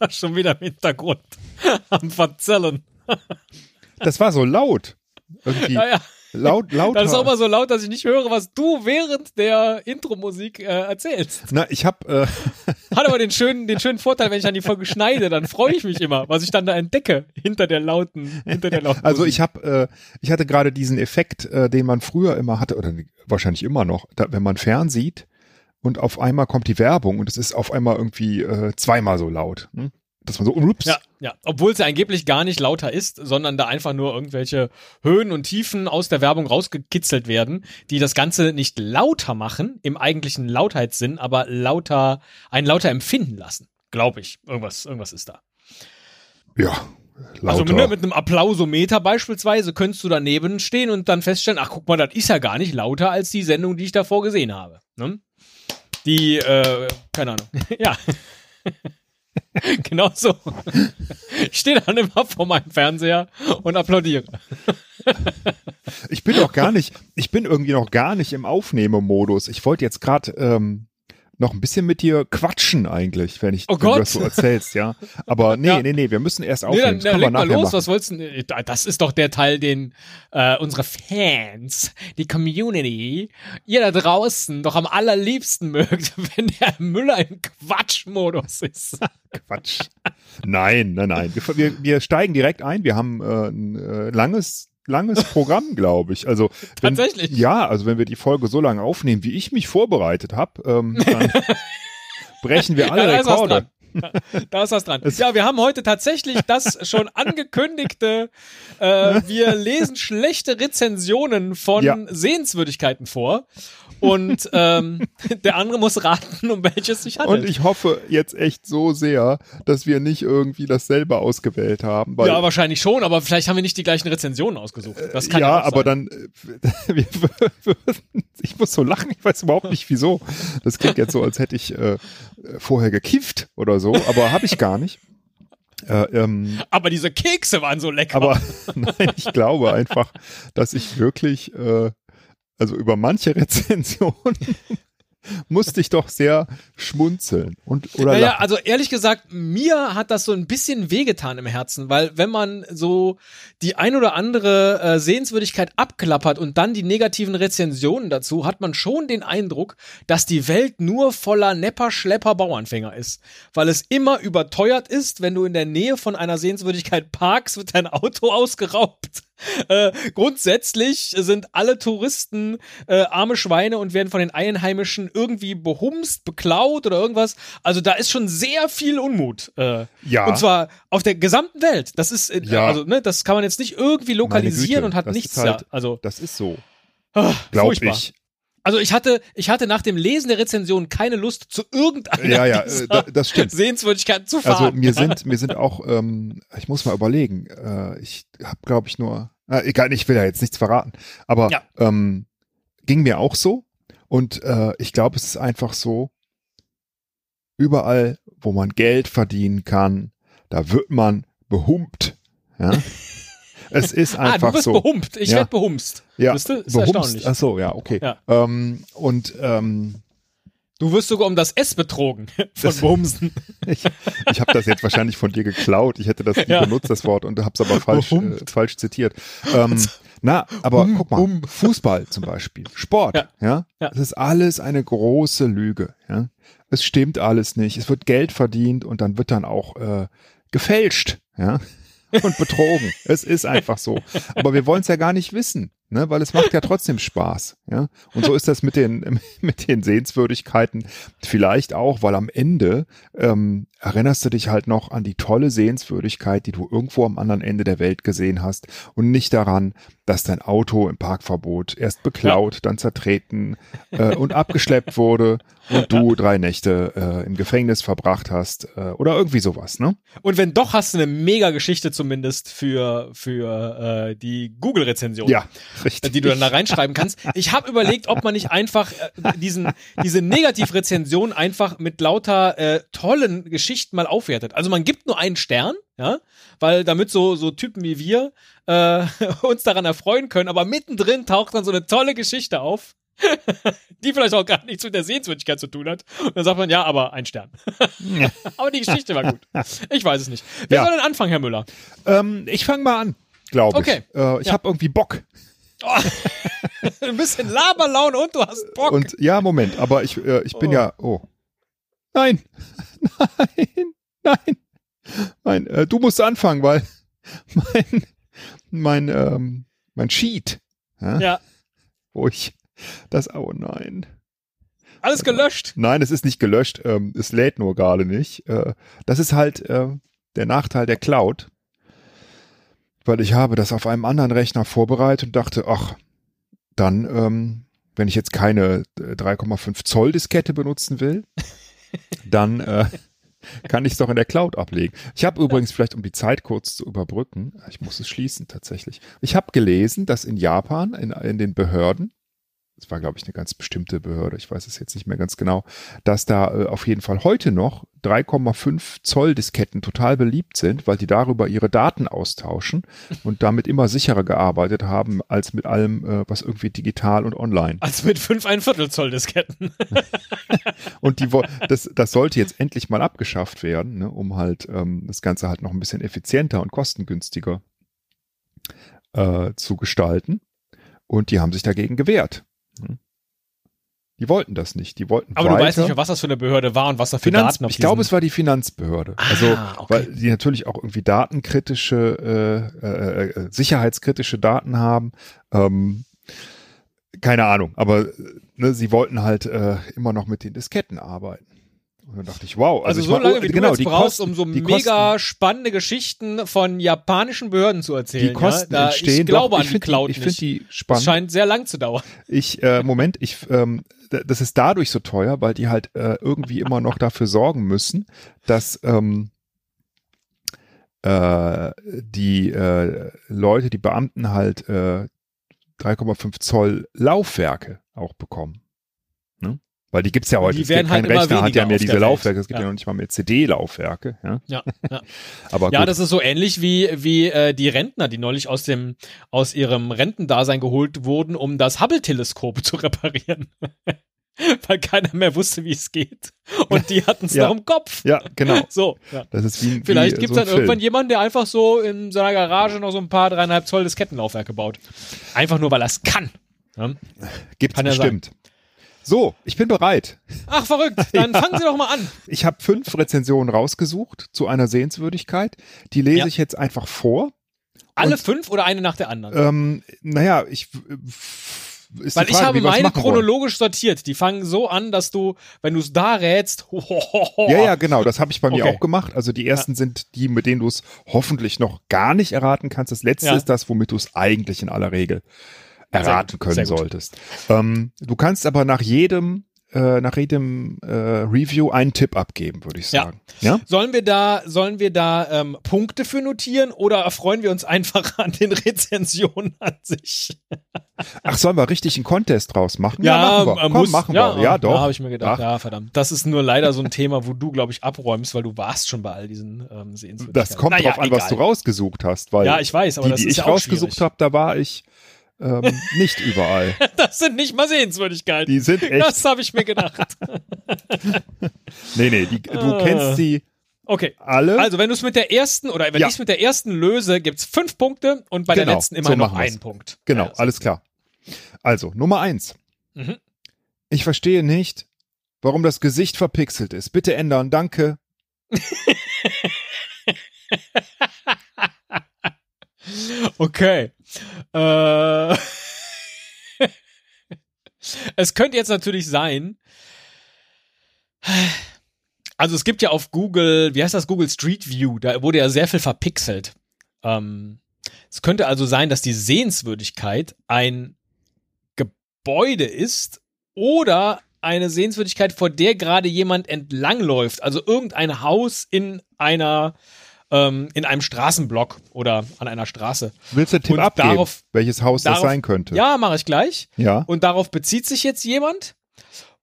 schon wieder im Hintergrund am Verzellen? Das war so laut. Irgendwie. Ja, ja. Laut, laut. Das ist auch immer so laut, dass ich nicht höre, was du während der Intro-Musik äh, erzählst. Na, ich hab, äh, Hat aber den schönen, den schönen Vorteil, wenn ich an die Folge schneide, dann freue ich mich immer, was ich dann da entdecke hinter der lauten, hinter der lauten. also Musik. ich hab, äh, ich hatte gerade diesen Effekt, äh, den man früher immer hatte, oder wahrscheinlich immer noch, da, wenn man fernsieht und auf einmal kommt die Werbung und es ist auf einmal irgendwie äh, zweimal so laut. Hm? Dass man so, ups, Ja, ja. Obwohl es ja angeblich gar nicht lauter ist, sondern da einfach nur irgendwelche Höhen und Tiefen aus der Werbung rausgekitzelt werden, die das Ganze nicht lauter machen, im eigentlichen Lautheitssinn, aber lauter, ein lauter empfinden lassen. Glaube ich. Irgendwas, irgendwas ist da. ja, Also lauter. mit, mit einem Applausometer beispielsweise könntest du daneben stehen und dann feststellen, ach guck mal, das ist ja gar nicht lauter als die Sendung, die ich davor gesehen habe. Ne? Die, äh, keine Ahnung. ja. genau so. Ich stehe dann immer vor meinem Fernseher und applaudiere. Ich bin doch gar nicht, ich bin irgendwie noch gar nicht im Aufnehmemodus. Ich wollte jetzt gerade ähm, noch ein bisschen mit dir quatschen eigentlich, wenn ich Oh wenn du das so erzählst, ja. Aber nee, Ja. nee, nee, wir müssen erst Nee, aufnehmen. dann, das dann leg mal los, machen. was wolltest du? Das ist doch der Teil, den äh, unsere Fans, die Community, ihr da draußen doch am allerliebsten mögt, wenn der Müller im Quatschmodus ist. Quatsch. Nein, nein, nein. Wir, wir, wir steigen direkt ein. Wir haben äh, ein äh, langes, langes Programm, glaube ich. Also wenn, Tatsächlich? Ja, also wenn wir die Folge so lange aufnehmen, wie ich mich vorbereitet habe, ähm, dann brechen wir alle Ja, da ist was Rekorde. dran. Da ist was dran. Ja, wir haben heute tatsächlich das schon angekündigte, äh, wir lesen schlechte Rezensionen von Ja. Sehenswürdigkeiten vor. Und ähm, der andere muss raten, um welches es sich handelt. Und ich hoffe jetzt echt so sehr, dass wir nicht irgendwie dasselbe ausgewählt haben. Ja, wahrscheinlich schon, aber vielleicht haben wir nicht die gleichen Rezensionen ausgesucht. Das kann ja, ja, auch aber sein. dann, äh, ich muss so lachen, ich weiß überhaupt nicht wieso. Das klingt jetzt so, als hätte ich äh, vorher gekifft oder so, aber habe ich gar nicht. Äh, ähm, Aber diese Kekse waren so lecker. aber nein, ich glaube einfach, dass ich wirklich, äh, also über manche Rezensionen musste ich doch sehr schmunzeln und oder Naja, lachen. also ehrlich gesagt, mir hat das so ein bisschen wehgetan im Herzen, weil wenn man so die ein oder andere äh, Sehenswürdigkeit abklappert und dann die negativen Rezensionen dazu, hat man schon den Eindruck, dass die Welt nur voller Nepper, Schlepper, Bauernfänger ist. Weil es immer überteuert ist, wenn du in der Nähe von einer Sehenswürdigkeit parkst, wird dein Auto ausgeraubt. Äh, grundsätzlich sind alle Touristen äh, arme Schweine und werden von den Einheimischen irgendwie behumst, beklaut oder irgendwas. Also da ist schon sehr viel Unmut. Äh, Ja. Und zwar auf der gesamten Welt. Das ist, äh, Ja. also ne, das kann man jetzt nicht irgendwie lokalisieren Güte, und hat nichts halt- da. Also Das ist so, ah, glaube furchtbar. ich. Also ich hatte, ich hatte nach dem Lesen der Rezension keine Lust zu irgendeiner Ja, ja, äh, da- das stimmt. Sehenswürdigkeiten zu fahren. Also mir sind mir sind auch, ähm, ich muss mal überlegen, äh, ich habe glaube ich nur, äh, egal, ich will ja jetzt nichts verraten, aber Ja. ähm, ging mir auch so und äh, ich glaube, es ist einfach so, überall, wo man Geld verdienen kann, da wird man behumpt. Ja? es ist ah, einfach du wirst so. behumpt. Ich Ja. werd behumst. Ja? Ist behumst. erstaunlich. Ach so, ja, okay. Ja. Ähm, und ähm, Du wirst sogar um das S betrogen von Das- Bumsen. Ich, ich habe das jetzt wahrscheinlich von dir geklaut. Ich hätte das nie Ja. benutzt, das Wort, und habe es aber falsch, äh, falsch zitiert. Ähm, na, aber Hum, guck mal, hum. Fußball zum Beispiel, Sport, Ja. ja, Ja. das ist alles eine große Lüge. Ja, es stimmt alles nicht. Es wird Geld verdient und dann wird dann auch äh, gefälscht, ja, und betrogen. es ist einfach so. Aber wir wollen es ja gar nicht wissen, ne, weil es macht ja trotzdem Spaß, ja. Und so ist das mit den mit den Sehenswürdigkeiten vielleicht auch, weil am Ende ähm, erinnerst du dich halt noch an die tolle Sehenswürdigkeit, die du irgendwo am anderen Ende der Welt gesehen hast und nicht daran, dass dein Auto im Parkverbot erst beklaut, dann zertreten äh, und abgeschleppt wurde und du drei Nächte äh, im Gefängnis verbracht hast äh, oder irgendwie sowas, ne? Und wenn doch, hast du eine mega Geschichte zumindest für, für äh, die Google-Rezension. Ja, richtig. Die du dann da reinschreiben kannst. Ich habe überlegt, ob man nicht einfach äh, diesen, diese Negativrezension einfach mit lauter äh, tollen Geschichten mal aufwertet. Also man gibt nur einen Stern, ja, weil damit so, so Typen wie wir äh, uns daran erfreuen können, aber mittendrin taucht dann so eine tolle Geschichte auf. die vielleicht auch gar nichts mit der Sehenswürdigkeit zu tun hat. Und dann sagt man, ja, aber ein Stern. aber die Geschichte war gut. Ich weiß es nicht. Wer Ja. soll denn anfangen, Herr Müller? Ähm, ich fange mal an, glaube Okay. ich. Äh, ich Ja. habe irgendwie Bock. Oh, ein bisschen Laberlaune und du hast Bock. Und ja, Moment, aber ich, äh, ich bin Oh. ja. Oh. Nein. Nein. Nein. Nein. Äh, du musst anfangen, weil mein, mein, ähm, mein Sheet, ja, ja, wo ich das. Oh nein. alles gelöscht. Nein, es ist nicht gelöscht. Ähm, es lädt nur gerade nicht. Äh, das ist halt äh, der Nachteil der Cloud. Weil ich habe das auf einem anderen Rechner vorbereitet und dachte, ach, dann, ähm, wenn ich jetzt keine äh, 3,5 Zoll Diskette benutzen will, dann äh, kann ich es doch in der Cloud ablegen. Ich habe übrigens vielleicht, um die Zeit kurz zu überbrücken, ich muss es schließen tatsächlich. Ich habe gelesen, dass in Japan, in, in den Behörden, das war, glaube ich, eine ganz bestimmte Behörde, ich weiß es jetzt nicht mehr ganz genau, dass da äh, auf jeden Fall heute noch 3,5 Zoll Disketten total beliebt sind, weil die darüber ihre Daten austauschen und damit immer sicherer gearbeitet haben als mit allem, äh, was irgendwie digital und online. Also mit fünf ein Viertel Zoll Disketten. Und die, das, das sollte jetzt endlich mal abgeschafft werden, ne, um halt ähm, das Ganze halt noch ein bisschen effizienter und kostengünstiger äh, zu gestalten. Und die haben sich dagegen gewehrt. Hm. Die wollten das nicht. Die wollten Aber weiter. du weißt nicht mehr, was das für eine Behörde war und was da für Finanz, Daten auf ich glaube, es war die Finanzbehörde. Ah, also, okay. weil die natürlich auch irgendwie datenkritische, äh, äh, äh, sicherheitskritische Daten haben. Ähm, keine Ahnung, aber äh, ne, sie wollten halt äh, immer noch mit den Disketten arbeiten. Und dann dachte ich, wow. Also, ich so war- lange, oh, wie genau, du jetzt die brauchst, Kosten- um so die mega spannende Geschichten von japanischen Behörden zu erzählen. die Kosten ja? da, entstehen Ich glaube doch, an ich die Cloud die, Ich nicht. finde die Das spannend. scheint sehr lang zu dauern. Ich, äh, Moment, ich, ähm, das ist dadurch so teuer, weil die halt äh, irgendwie immer noch dafür sorgen müssen, dass ähm, äh, die äh, Leute, die Beamten halt äh, 3,5 Zoll Laufwerke auch bekommen. Weil die gibt's ja heute. Die Es gibt werden halt kein Rechner hat ja mehr diese. Laufwerke. Es gibt ja, Ja. noch nicht mal mehr CD-Laufwerke. Ja? Ja, ja. Aber ja, gut. das ist so ähnlich wie, wie äh, die Rentner, die neulich aus, dem, aus ihrem Rentendasein geholt wurden, um das Hubble-Teleskop zu reparieren. Weil keiner mehr wusste, wie es geht. Und die hatten es Ja. noch im Kopf. ja, genau. So, ja. Das ist wie, Vielleicht wie gibt's so dann irgendwann Film. jemanden, der einfach so in seiner Garage noch so ein paar dreieinhalb Zoll Diskettenlaufwerke baut. Einfach nur, weil er es kann. Ja? Gibt's Kann ja sein. So, ich bin bereit. Ach, verrückt. Dann fangen Sie doch mal an. Ich habe fünf Rezensionen rausgesucht zu einer Sehenswürdigkeit. Die lese Ja. ich jetzt einfach vor. Alle fünf oder eine nach der anderen? Ähm, naja, ich f- ist Weil die ich Frage, habe meine machen wollen. chronologisch sortiert. Die fangen so an, dass du, wenn du es da rätst, Ja, ja, genau, das habe ich bei mir Okay. auch gemacht. Also die ersten sind die, mit denen du es hoffentlich noch gar nicht erraten kannst. Das letzte Ja. ist das, womit du es eigentlich in aller Regel erraten können sehr gut. solltest. Ähm, du kannst aber nach jedem äh, nach jedem äh, Review einen Tipp abgeben, würde ich Ja. sagen. Ja? Sollen wir da, sollen wir da ähm, Punkte für notieren oder erfreuen wir uns einfach an den Rezensionen an sich? Ach, sollen wir richtig einen Contest draus machen? Ja, machen wir. äh, Komm, muss, machen ja, wir. Ja, doch. Da habe ich mir gedacht, Ach. ja, verdammt. Das ist nur leider so ein Thema, wo du, glaube ich, abräumst, weil du warst schon bei all diesen ähm, Sehenswürdigkeiten. Das kommt Naja, drauf an, was du egal. rausgesucht hast, weil Ja, ich weiß, aber die, das die ist ich ja auch rausgesucht habe, da war ich ähm, nicht überall. Das sind nicht mal Sehenswürdigkeiten. Die sind echt. das habe ich mir gedacht. Nee, nee, die, du Ah. kennst sie Okay. alle. Also, wenn du es mit der ersten oder wenn Ja. ich es mit der ersten löse, gibt's fünf Punkte und bei der Genau, letzten immer so noch wir's. einen Punkt. genau, Ja, alles klar. Also, Nummer eins. Mhm. Ich verstehe nicht, warum das Gesicht verpixelt ist. Bitte ändern, danke. Okay. Äh, es könnte jetzt natürlich sein. Also es gibt ja auf Google, wie heißt das, Google Street View, da wurde ja sehr viel verpixelt. Ähm, es könnte also sein, dass die Sehenswürdigkeit ein Gebäude ist oder eine Sehenswürdigkeit, vor der gerade jemand entlangläuft. Also irgendein Haus in einer ähm, in einem Straßenblock oder an einer Straße. Willst du einen Tipp Und abgeben, darauf- welches Haus das darauf- sein könnte? Ja, mache ich gleich. Ja. Und darauf bezieht sich jetzt jemand.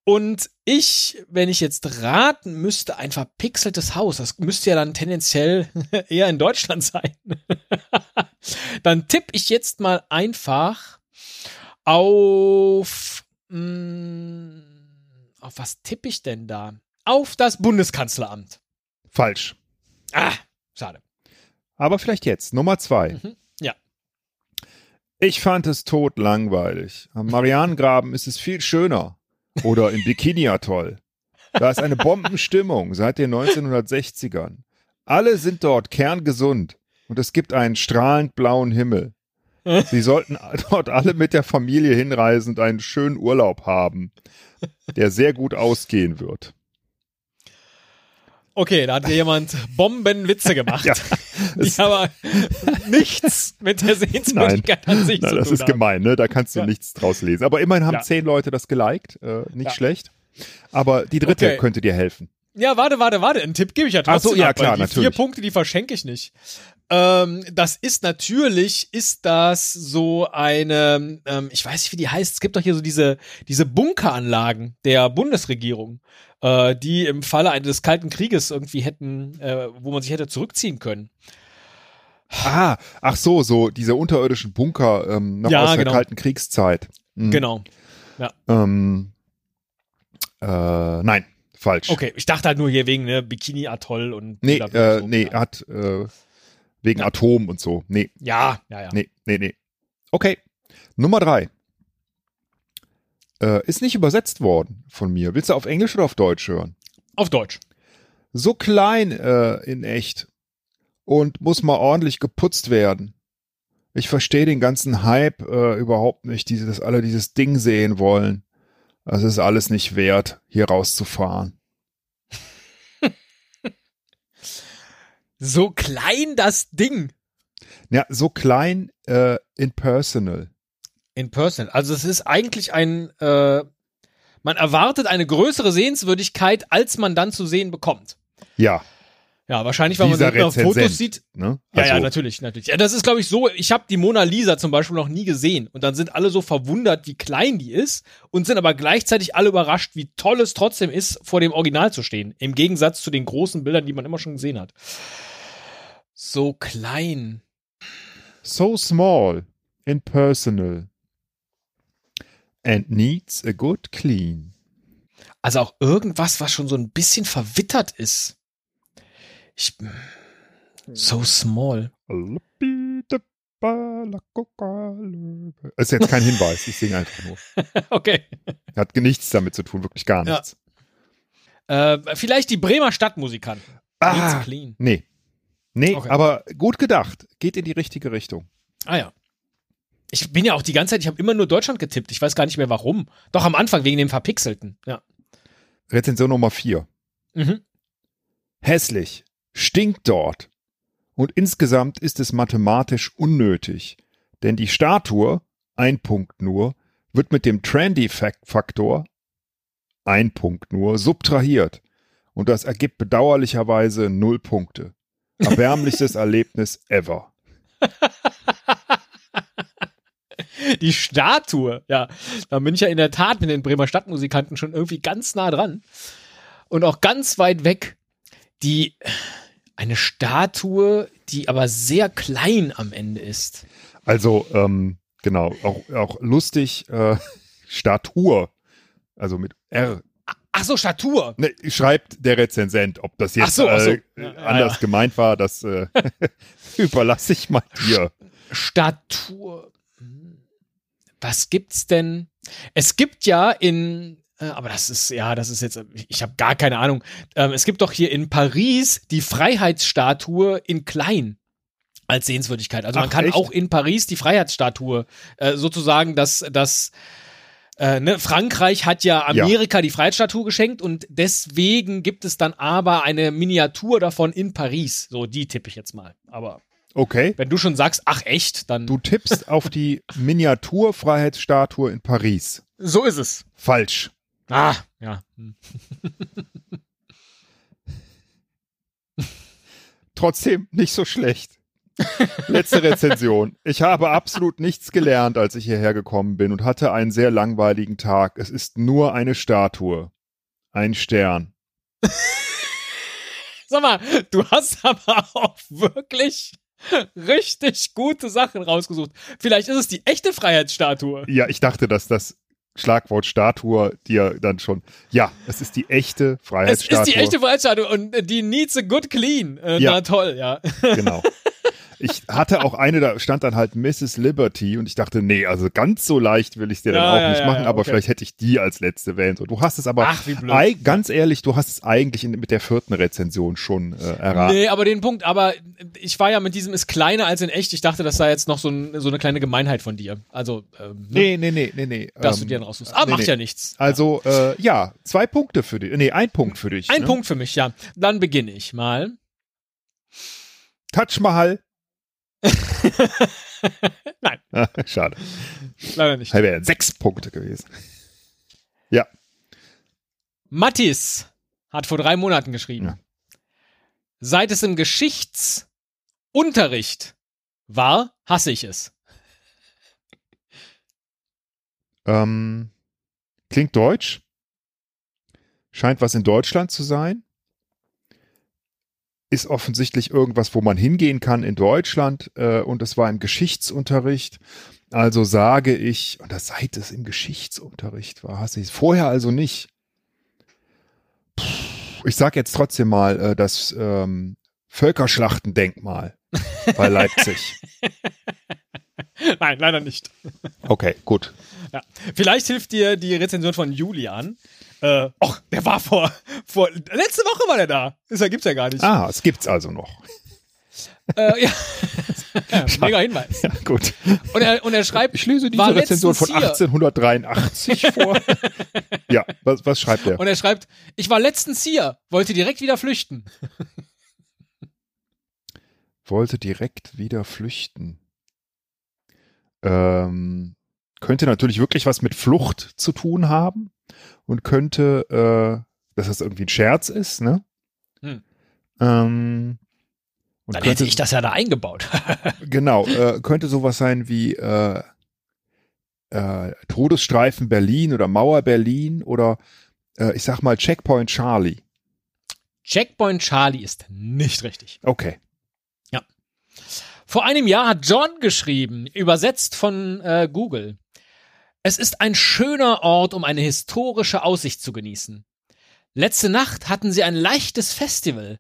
Und ich, wenn ich jetzt raten müsste, ein verpixeltes Haus, das müsste ja dann tendenziell eher in Deutschland sein. dann tippe ich jetzt mal einfach auf mh, auf was tippe ich denn da? Auf das Bundeskanzleramt. Falsch. Ah, schade. Aber vielleicht jetzt. Nummer zwei. Mhm. Ja. Ich fand es tot langweilig. Am Marianengraben ist es viel schöner. Oder im Bikini-Atoll. Da ist eine Bombenstimmung seit den 1960ern. Alle sind dort kerngesund und es gibt einen strahlend blauen Himmel. Sie sollten dort alle mit der Familie hinreisen und einen schönen Urlaub haben, der sehr gut ausgehen wird. Okay, da hat dir jemand Bombenwitze gemacht, Ja, die aber nichts mit der Sehenswürdigkeit an sich Nein, zu das tun ist haben. gemein, ne? Da kannst du Ja. nichts draus lesen. Aber immerhin haben Ja. zehn Leute das geliked. Äh, nicht schlecht. Aber die dritte Okay. könnte dir helfen. Ja, warte, warte, warte. Einen Tipp gebe ich ja Ach so, trotzdem. ja, ab, klar, die natürlich. Vier Punkte, die verschenke ich nicht. Ähm, das ist natürlich, ist das so eine, ähm, ich weiß nicht, wie die heißt. Es gibt doch hier so diese, diese Bunkeranlagen der Bundesregierung, äh, die im Falle eines Kalten Krieges irgendwie hätten, äh, wo man sich hätte zurückziehen können. Ah, ach so, so diese unterirdischen Bunker ähm, noch Ja, aus der genau. kalten Kriegszeit. Mhm. Genau. Ähm, äh, nein, falsch. Okay, ich dachte halt nur hier wegen ne, Bikini-Atoll und Nee, äh, nee, ja. hat äh, wegen Ja. Atom und so. Nee, ja, ja, ja. nee, nee, nee. Okay. Nummer drei. Äh, ist nicht übersetzt worden von mir. Willst du auf Englisch oder auf Deutsch hören? Auf Deutsch. So klein äh, in echt und muss mal ordentlich geputzt werden. Ich verstehe den ganzen Hype äh, überhaupt nicht, diese, dass alle dieses Ding sehen wollen. Das ist alles nicht wert, hier rauszufahren. So klein das Ding. Ja, so klein äh, in personal. Also es ist eigentlich ein, äh, man erwartet eine größere Sehenswürdigkeit, als man dann zu sehen bekommt. Ja, Ja, wahrscheinlich, weil man dann auf Fotos sieht. ne? Ja, ja, Also, natürlich, natürlich. Ja, das ist, glaube ich, so, ich habe die Mona Lisa zum Beispiel noch nie gesehen. Und dann sind alle so verwundert, wie klein die ist und sind aber gleichzeitig alle überrascht, wie toll es trotzdem ist, vor dem Original zu stehen. Im Gegensatz zu den großen Bildern, die man immer schon gesehen hat. So klein. So small in personal. And needs a good clean. Also auch irgendwas, was schon so ein bisschen verwittert ist. Ich, so small. Ist jetzt kein Hinweis, ich singe einfach nur. okay. Hat nichts damit zu tun, wirklich gar Ja. nichts. Äh, vielleicht die Bremer Stadtmusikanten. Ah, clean. nee. Nee, Okay. aber gut gedacht. Geht in die richtige Richtung. Ah ja. Ich bin ja auch die ganze Zeit, ich habe immer nur Deutschland getippt. Ich weiß gar nicht mehr warum. Doch am Anfang wegen dem Verpixelten. Ja. Rezension Nummer 4. Mhm. Hässlich. Stinkt dort. Und insgesamt ist es mathematisch unnötig. Denn die Statue, ein Punkt nur, wird mit dem Trendy-Faktor, ein Punkt nur, subtrahiert. Und das ergibt bedauerlicherweise null Punkte. Erbärmlichstes Erlebnis ever. Die Statue, ja. Da bin ich ja in der Tat mit den Bremer Stadtmusikanten schon irgendwie ganz nah dran. Und auch ganz weit weg. Die, eine Statue, die aber sehr klein am Ende ist. Also, ähm, genau, auch, auch lustig, äh, Statur. Also mit R. Ach so, Statur. Ne, schreibt der Rezensent, ob das jetzt so, ach so. äh, Ja, anders ja. gemeint war, das äh, überlasse ich mal dir. Statur. Hm. Was gibt's denn? Es gibt ja in, äh, aber das ist, ja, das ist jetzt, ich habe gar keine Ahnung. Ähm, es gibt doch hier in Paris die Freiheitsstatue in klein als Sehenswürdigkeit. Also man Ach, kann echt? auch in Paris die Freiheitsstatue äh, sozusagen, dass das äh, ne, Frankreich hat ja Ja. Amerika die Freiheitsstatue geschenkt und deswegen gibt es dann aber eine Miniatur davon in Paris. So, die tippe ich jetzt mal. Aber Okay. wenn du schon sagst, ach echt, dann Du tippst auf die Miniaturfreiheitsstatue in Paris. so ist es. Falsch. Ah, ja. Trotzdem nicht so schlecht. Letzte Rezension. Ich habe absolut nichts gelernt, als ich hierher gekommen bin und hatte einen sehr langweiligen Tag. Es ist nur eine Statue. Ein Stern. Sag mal, du hast aber auch wirklich richtig gute Sachen rausgesucht. Vielleicht ist es die echte Freiheitsstatue. Ja, ich dachte, dass das Schlagwort Statue dir dann schon, ja, es ist die echte Es Freiheitsstatue. ist die echte Freiheitsstatue und äh, die needs a good clean. Äh, Ja. Na toll, ja. Genau. Ich hatte auch eine, da stand dann halt Mrs. Liberty und ich dachte, nee, also ganz so leicht will ich dir dann Ja, auch ja, nicht ja, machen, aber okay. vielleicht hätte ich die als letzte wählen sollen. Du hast es aber, Ach, ganz ehrlich, du hast es eigentlich in, mit der vierten Rezension schon äh, erraten. Nee, aber den Punkt, aber ich war ja mit diesem ist kleiner als in echt. Ich dachte, das sei jetzt noch so, ein, so eine kleine Gemeinheit von dir. Also, ähm, ne, Nee, nee, nee, nee, nee. dass ähm, du dir dann raussuchst. Aber nee, macht nee. ja nichts. Also, äh, ja, zwei Punkte für dich. Nee, ein Punkt für dich. Ein ne? Punkt für mich, ja. Dann beginne ich mal. Touch Mahal. Nein. Schade. Leider nicht. Wäre sechs Punkte gewesen. Ja. Mattis hat vor drei Monaten geschrieben. Ja. Seit es im Geschichtsunterricht war, hasse ich es. Ähm, klingt deutsch. Scheint was in Deutschland zu sein. Ist offensichtlich irgendwas, wo man hingehen kann in Deutschland. Äh, und es war im Geschichtsunterricht. Also sage ich, und das seit es im Geschichtsunterricht war, hasse ich es. Vorher also nicht. Puh, ich sag jetzt trotzdem mal äh, das ähm, Völkerschlachtendenkmal bei Leipzig. Nein, leider nicht. Okay, gut. Ja. Vielleicht hilft dir die Rezension von Julian. Äh, och, der war vor, vor, letzte Woche war der da. Das gibt's ja gar nicht. Ah, es gibt's also noch. Äh, ja. mega Hinweis. Ja, gut. Und er, und er schreibt, Ich lese diese Rezension von letztens hier. 1883 vor. ja, was, was schreibt er? Und er schreibt, ich war letztens hier, wollte direkt wieder flüchten. Wollte direkt wieder flüchten. Ähm, könnte natürlich wirklich was mit Flucht zu tun haben und könnte, äh, dass das irgendwie ein Scherz ist, ne? Hm. Ähm, und Dann könnte, hätte ich das ja da eingebaut. Genau, äh, könnte sowas sein wie äh, äh, Todesstreifen Berlin oder Mauer Berlin oder äh, ich sag mal Checkpoint Charlie. Checkpoint Charlie ist nicht richtig. Okay. Vor einem Jahr hat John geschrieben, übersetzt von äh, Google. Es ist ein schöner Ort, um eine historische Aussicht zu genießen. Letzte Nacht hatten sie ein leichtes Festival.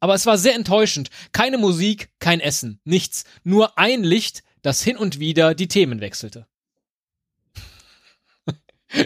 Aber es war sehr enttäuschend. Keine Musik, kein Essen, nichts. Nur ein Licht, das hin und wieder die Themen wechselte.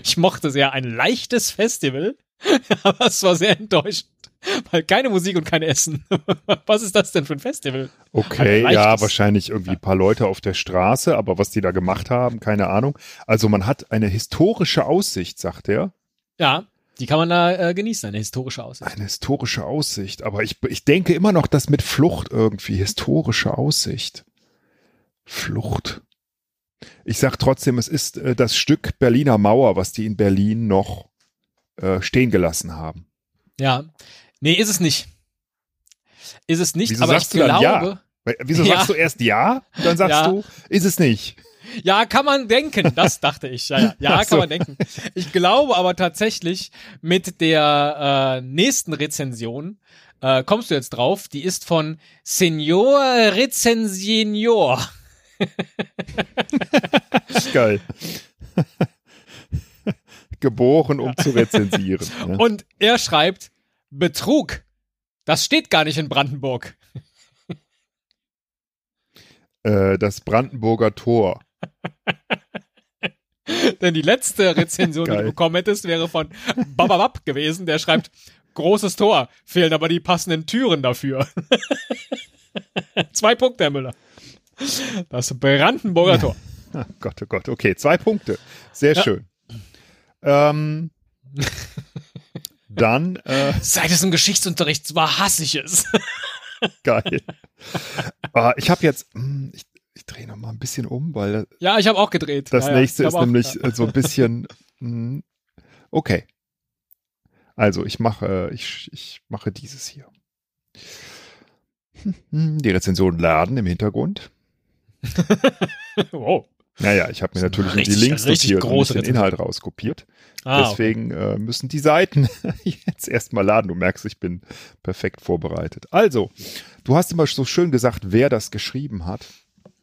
Ich mochte sehr ein leichtes Festival, aber es war sehr enttäuschend. Weil keine Musik und kein Essen. Was ist das denn für ein Festival? Okay, Ein ja, wahrscheinlich irgendwie ein paar Leute auf der Straße, aber was die da gemacht haben, keine Ahnung. Also man hat eine historische Aussicht, sagt er. Ja, die kann man da äh, genießen, eine historische Aussicht. Eine historische Aussicht. Aber ich, ich denke immer noch, dass mit Flucht irgendwie historische Aussicht. Flucht. Ich sag trotzdem, es ist äh, das Stück Berliner Mauer, was die in Berlin noch äh, stehen gelassen haben. Ja. Nee, ist es nicht. Ist es nicht, Wieso aber ich ja? glaube. Weil- Wieso Ja. sagst du erst ja? Dann sagst Ja. du, ist es nicht. Ja. kann man denken. Das dachte ich. Ja, ja, ja kann man denken. Ich glaube aber tatsächlich mit der äh, nächsten Rezension äh, kommst du jetzt drauf. Die ist von Senior Rezensionior. Geil. Geboren, um zu rezensieren. ne? Und er schreibt Betrug. Das steht gar nicht in Brandenburg. Äh, das Brandenburger Tor. Denn die letzte Rezension, die Geil. du bekommen hättest, wäre von Bababab gewesen, der schreibt, großes Tor, fehlen aber die passenden Türen dafür. Zwei Punkte, Herr Müller. Das Brandenburger Tor. Oh Gott, oh Gott. Okay, zwei Punkte. Sehr Ja. schön. Ähm, dann, äh, Seit es im Geschichtsunterricht war, hasse ich es. geil. Ah, ich habe jetzt, hm, ich, ich drehe noch mal ein bisschen um, weil Ja, ich habe auch gedreht. das ja, ja, nächste ich ist auch, nämlich ja. so ein bisschen, hm, okay. Also ich mache, ich, ich mache dieses hier. Hm, Die Rezensionen laden im Hintergrund. Wow. Naja, ich habe mir natürlich nur die richtig- Links richtig notiert und den. Inhalt rauskopiert. Ah, okay. Deswegen äh, müssen die Seiten jetzt erstmal laden. Du merkst, ich bin perfekt vorbereitet. Also, du hast immer so schön gesagt, wer das geschrieben hat.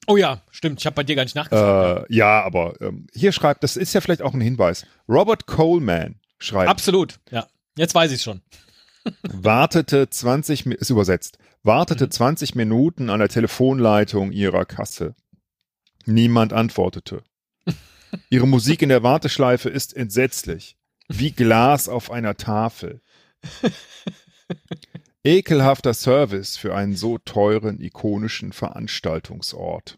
Oh ja, stimmt. Ich habe bei dir gar nicht nachgefragt. Äh, ja, aber ähm, hier schreibt, das ist ja vielleicht auch ein Hinweis. Robert Coleman schreibt. Absolut, ja. Jetzt weiß ich schon. wartete 20, ist übersetzt, wartete 20 Minuten an der Telefonleitung ihrer Kasse. Niemand antwortete. Ihre Musik in der Warteschleife ist entsetzlich. Wie Glas auf einer Tafel. Ekelhafter Service für einen so teuren, ikonischen Veranstaltungsort.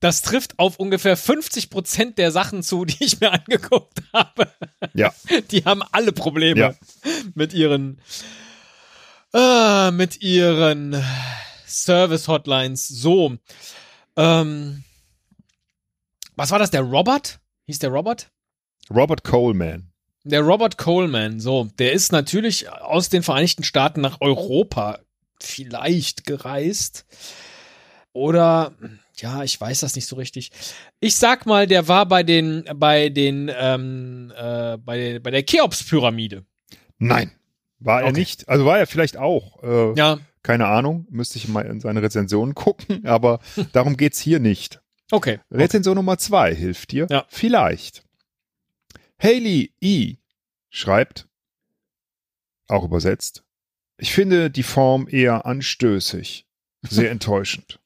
Das trifft auf ungefähr 50 Prozent der Sachen zu, die ich mir angeguckt habe. Ja. Die haben alle Probleme Ja. mit ihren, äh, mit ihren Service-Hotlines. So. Ähm, was war das? Der Robert? Hieß der Robert? Robert Coleman. Der Robert Coleman, so, der ist natürlich aus den Vereinigten Staaten nach Europa vielleicht gereist. Oder, ja, ich weiß das nicht so richtig. Ich sag mal, der war bei den, bei den, ähm, äh, bei, bei der Cheops-Pyramide. Nein, war er Okay. nicht. Also war er vielleicht auch. Äh, Ja, Keine Ahnung, müsste ich mal in seine Rezensionen gucken, aber darum geht's hier nicht. Okay. Rezension Nummer zwei hilft dir. Ja. Vielleicht. Haley E. schreibt, auch übersetzt, ich finde die Form eher anstößig, sehr enttäuschend.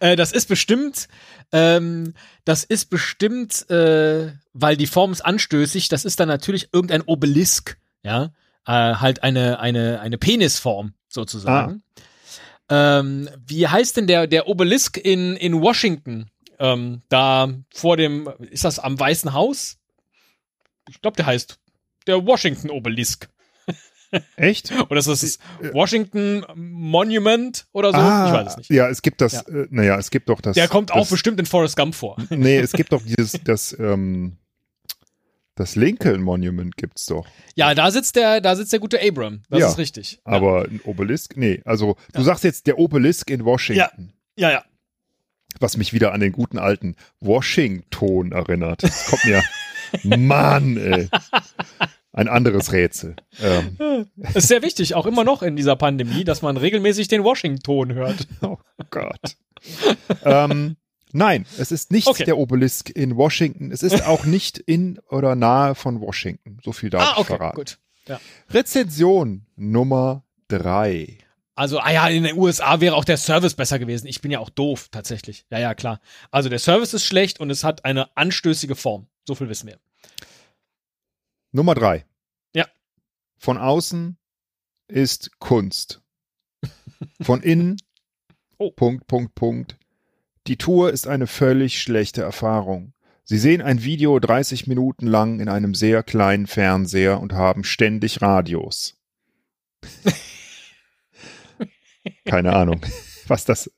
Äh, das ist bestimmt, ähm, das ist bestimmt, äh, weil die Form ist anstößig, das ist dann natürlich irgendein Obelisk, ja, äh, halt eine, eine, eine Penisform sozusagen. Ähm, wie heißt denn der, der Obelisk in, in Washington? Ähm, da vor dem, ist das am Weißen Haus? Ich glaube, der heißt der Washington Obelisk. Echt? Oder ist das das Washington Monument oder so? ah, ich weiß es nicht. Ja, es gibt das, Ja. äh, naja, es gibt doch das. Der kommt auch das, bestimmt in Forrest Gump vor. Nee, es gibt doch dieses, das, ähm, das Lincoln Monument gibt's doch. Ja, da sitzt der, da sitzt der gute Abram. Das Ja, ist richtig. Aber ein Obelisk? Nee, also du sagst jetzt der Obelisk in Washington. Ja, ja. was mich wieder an den guten alten Washington erinnert. Das kommt mir, Mann, ey. Ein anderes Rätsel. Ähm, ist sehr wichtig, auch immer noch in dieser Pandemie, dass man regelmäßig den Washington hört. oh Gott. ähm, nein, es ist nicht Okay. der Obelisk in Washington. Es ist auch nicht in oder nahe von Washington. So viel darf ah, ich okay, verraten. gut. Rezension Nummer drei. Also, ah ja, in den USA wäre auch der Service besser gewesen. Ich bin ja auch doof, tatsächlich. Ja, ja, klar. Also, der Service ist schlecht und es hat eine anstößige Form. So viel wissen wir. Nummer drei. Ja. Von außen ist Kunst. Von innen, Oh. Punkt, Punkt, Punkt. Die Tour ist eine völlig schlechte Erfahrung. Sie sehen ein Video 30 Minuten lang in einem sehr kleinen Fernseher und haben ständig Radios. Keine Ahnung, was das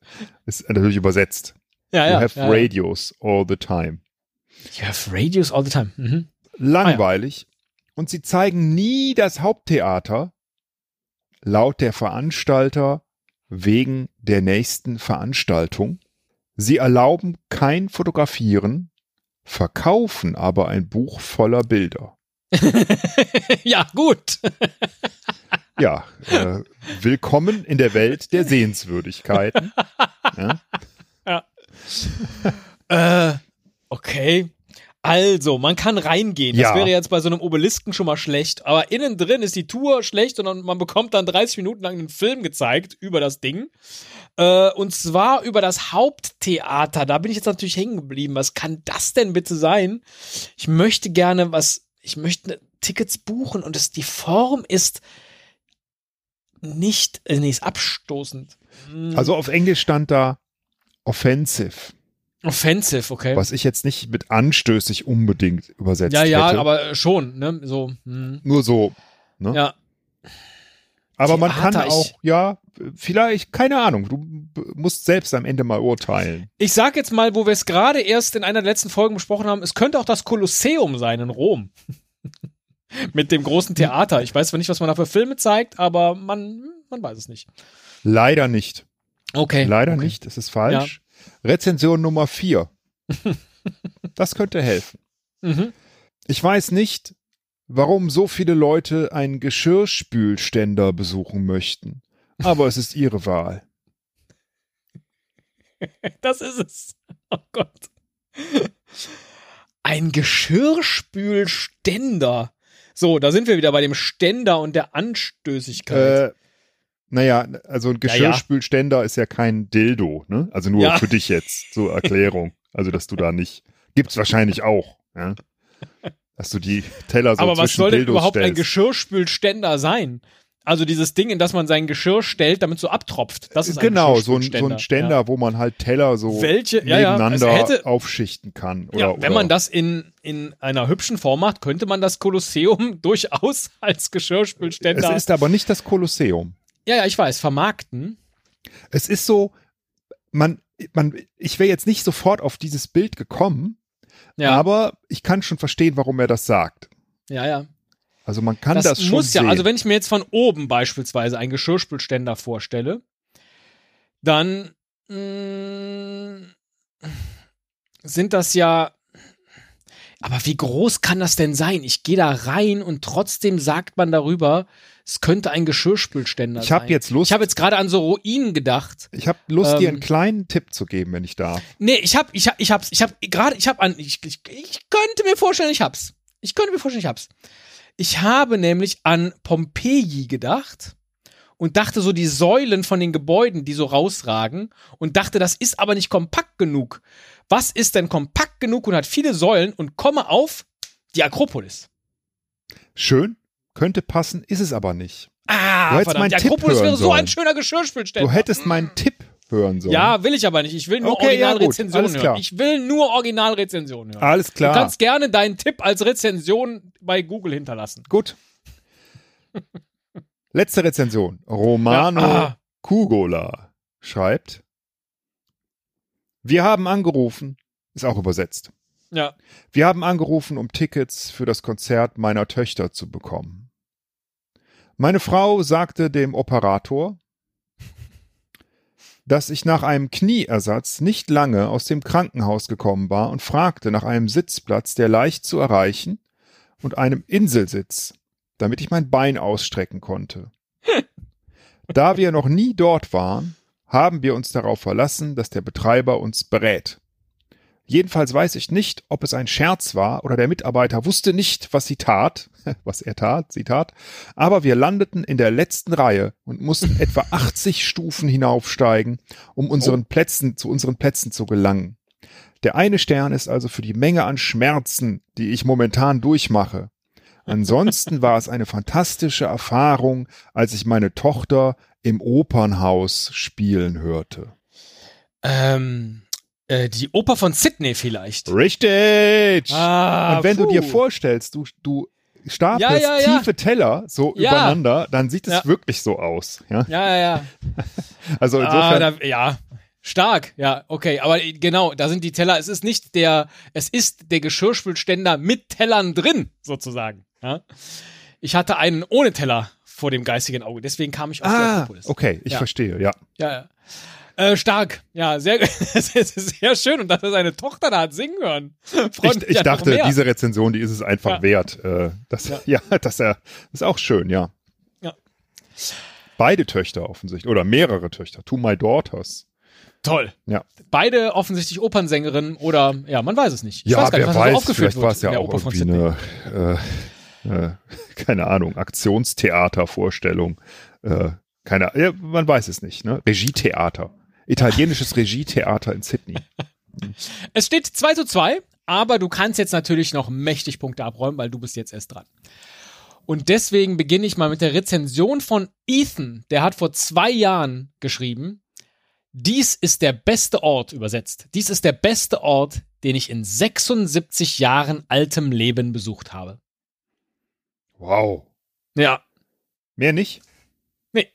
ist natürlich übersetzt. Ja, You ja. have ja, radios all the time. You have radios all the time. Mhm. langweilig und sie zeigen nie das Haupttheater, laut der Veranstalter wegen der nächsten Veranstaltung. Sie erlauben kein Fotografieren, verkaufen aber ein Buch voller Bilder. ja, gut. Ja, äh, willkommen in der Welt der Sehenswürdigkeiten. Ja, Äh, okay. Also, man kann reingehen. Das Ja. wäre jetzt bei so einem Obelisken schon mal schlecht. Aber innen drin ist die Tour schlecht und man bekommt dann 30 Minuten lang einen Film gezeigt über das Ding. Äh, und zwar über das Haupttheater. Da bin ich jetzt natürlich hängen geblieben. Was kann das denn bitte sein? Ich möchte gerne was, ich möchte Tickets buchen und es, die Form ist nicht, äh, nee, ist abstoßend. Hm, also auf Englisch stand da offensive, offensive, okay. was ich jetzt nicht mit anstößig unbedingt übersetzt Ja, ja, hätte. aber schon, ne? So, hm. Nur so. Ne? ja. Aber man kann Theater, ich- auch, ja, vielleicht, keine Ahnung, du musst selbst am Ende mal urteilen. Ich sag jetzt mal, wo wir es gerade erst in einer der letzten Folgen besprochen haben, es könnte auch das Kolosseum sein in Rom. Mit dem großen Theater. Ich weiß zwar nicht, was man da für Filme zeigt, aber man, man weiß es nicht. Leider nicht. Okay. Leider okay. nicht, es ist falsch. Rezension Nummer vier. das könnte helfen. Mhm. Ich weiß nicht, warum so viele Leute einen Geschirrspülständer besuchen möchten. Aber es ist Ihre Wahl. Das ist es. Oh Gott. Ein Geschirrspülständer. So, da sind wir wieder bei dem Ständer und der Anstößigkeit. Äh, naja, also ein Ja, ja. Geschirrspülständer ist ja kein Dildo, ne? Also nur Ja. für dich jetzt zur Erklärung. Also, dass du da nicht. Gibt's wahrscheinlich auch, ja? Dass du die Teller so Aber was soll denn Dildos überhaupt ein stellst. Geschirrspülständer sein? Also dieses Ding, in das man sein Geschirr stellt, damit so abtropft. Das ist ein genau, so ein, so ein Ständer, wo man halt Teller so Welche- ja, ja, nebeneinander also hätte- aufschichten kann. Oder, Ja, wenn oder, man das in, in einer hübschen Form macht, könnte man das Kolosseum durchaus als Es Geschirrspülständer. ist aber nicht das Kolosseum. ja, ja, ich weiß, vermarkten. Es ist so, man, man, ich wäre jetzt nicht sofort auf dieses Bild gekommen, Ja, aber ich kann schon verstehen, warum er das sagt. ja, ja. Also man kann das, das schon muss ja, sehen. also wenn ich mir jetzt von oben beispielsweise einen Geschirrspülständer vorstelle, dann mh, sind das ja. Aber wie groß kann das denn sein? Ich gehe da rein und trotzdem sagt man darüber, es könnte ein Geschirrspülständer ich sein. habe jetzt Lust, Ich habe jetzt gerade an so Ruinen gedacht. ich habe Lust, dir ähm, einen kleinen Tipp zu geben, wenn ich darf. Nee, ich hab, ich hab, ich hab's, ich hab gerade, ich hab an, ich, ich, ich könnte mir vorstellen, ich hab's. Ich könnte mir vorstellen, ich hab's. Ich habe nämlich an Pompeji gedacht und dachte so die Säulen von den Gebäuden, die so rausragen und dachte, das ist aber nicht kompakt genug. Was ist denn kompakt genug und hat viele Säulen und komme auf die Akropolis. Schön, könnte passen, ist es aber nicht. Ah, Du hättest verdammt, meinen die Tipp Akropolis wäre hören so ein schöner Geschirrspülständer. Du hättest meinen Tipp hören sollen. ja, will ich aber nicht. Ich will nur Okay, ja, Originalrezensionen alles hören. klar. Ich will nur Originalrezensionen hören. Alles klar. Du kannst gerne deinen Tipp als Rezension bei Google hinterlassen. Gut. Letzte Rezension. Romano Ja, ah. Kugola schreibt: Wir haben angerufen, ist auch übersetzt. Ja. Wir haben angerufen, um Tickets für das Konzert meiner Töchter zu bekommen. Meine Frau sagte dem Operator, dass ich nach einem Knieersatz nicht lange aus dem Krankenhaus gekommen war und fragte nach einem Sitzplatz, der leicht zu erreichen und einem Inselsitz, damit ich mein Bein ausstrecken konnte. Da wir noch nie dort waren, haben wir uns darauf verlassen, dass der Betreiber uns berät. Jedenfalls weiß ich nicht, ob es ein Scherz war oder der Mitarbeiter wusste nicht, was sie tat, was er tat, sie tat, aber wir landeten in der letzten Reihe und mussten etwa 80 Stufen hinaufsteigen, um unseren Plätzen, zu unseren Plätzen zu gelangen. Der eine Stern ist also für die Menge an Schmerzen, die ich momentan durchmache. Ansonsten war es eine fantastische Erfahrung, als ich meine Tochter im Opernhaus spielen hörte. Ähm, äh, die Oper von Sydney vielleicht. Richtig! Ah, Und wenn du puh. dir vorstellst, du, du stapelst Ja, ja, ja. tiefe Teller so übereinander, dann sieht es wirklich so aus. Ja? Ja, ja. Also Ah, insofern, da, ja. Stark, ja, okay, aber genau, da sind die Teller, es ist nicht der, es ist der Geschirrspülständer mit Tellern drin, sozusagen. Ich hatte einen ohne Teller vor dem geistigen Auge, deswegen kam ich auf ah, okay, ich verstehe, ja. Ja, ja. Äh, stark, ja, sehr, sehr schön und dass er seine Tochter da hat singen hören. Freut Ich, ich ja dachte, diese Rezension, die ist es einfach Ja. wert. Äh, das, ja. dass er, ist auch schön, ja. Ja. Beide Töchter offensichtlich, oder mehrere Töchter. To my daughters. Toll. Ja. Beide offensichtlich Opernsängerinnen oder, ja, man weiß es nicht. Ich Ja, weiß gar nicht, wer was so weiß, aufgeführt vielleicht war es ja auch Oper irgendwie eine, äh, äh, keine Ahnung, Aktionstheatervorstellung. Äh, keine, ja, man weiß es nicht, ne? Regietheater. Italienisches Regietheater in Sydney. Es steht 2 zu 2, aber du kannst jetzt natürlich noch mächtig Punkte abräumen, weil du bist jetzt erst dran. Und deswegen beginne ich mal mit der Rezension von Ethan. Der hat vor zwei Jahren geschrieben, dies ist der beste Ort, übersetzt. Dies ist der beste Ort, den ich in 76 Jahren altem Leben besucht habe. Wow. Ja, Mehr nicht? nee,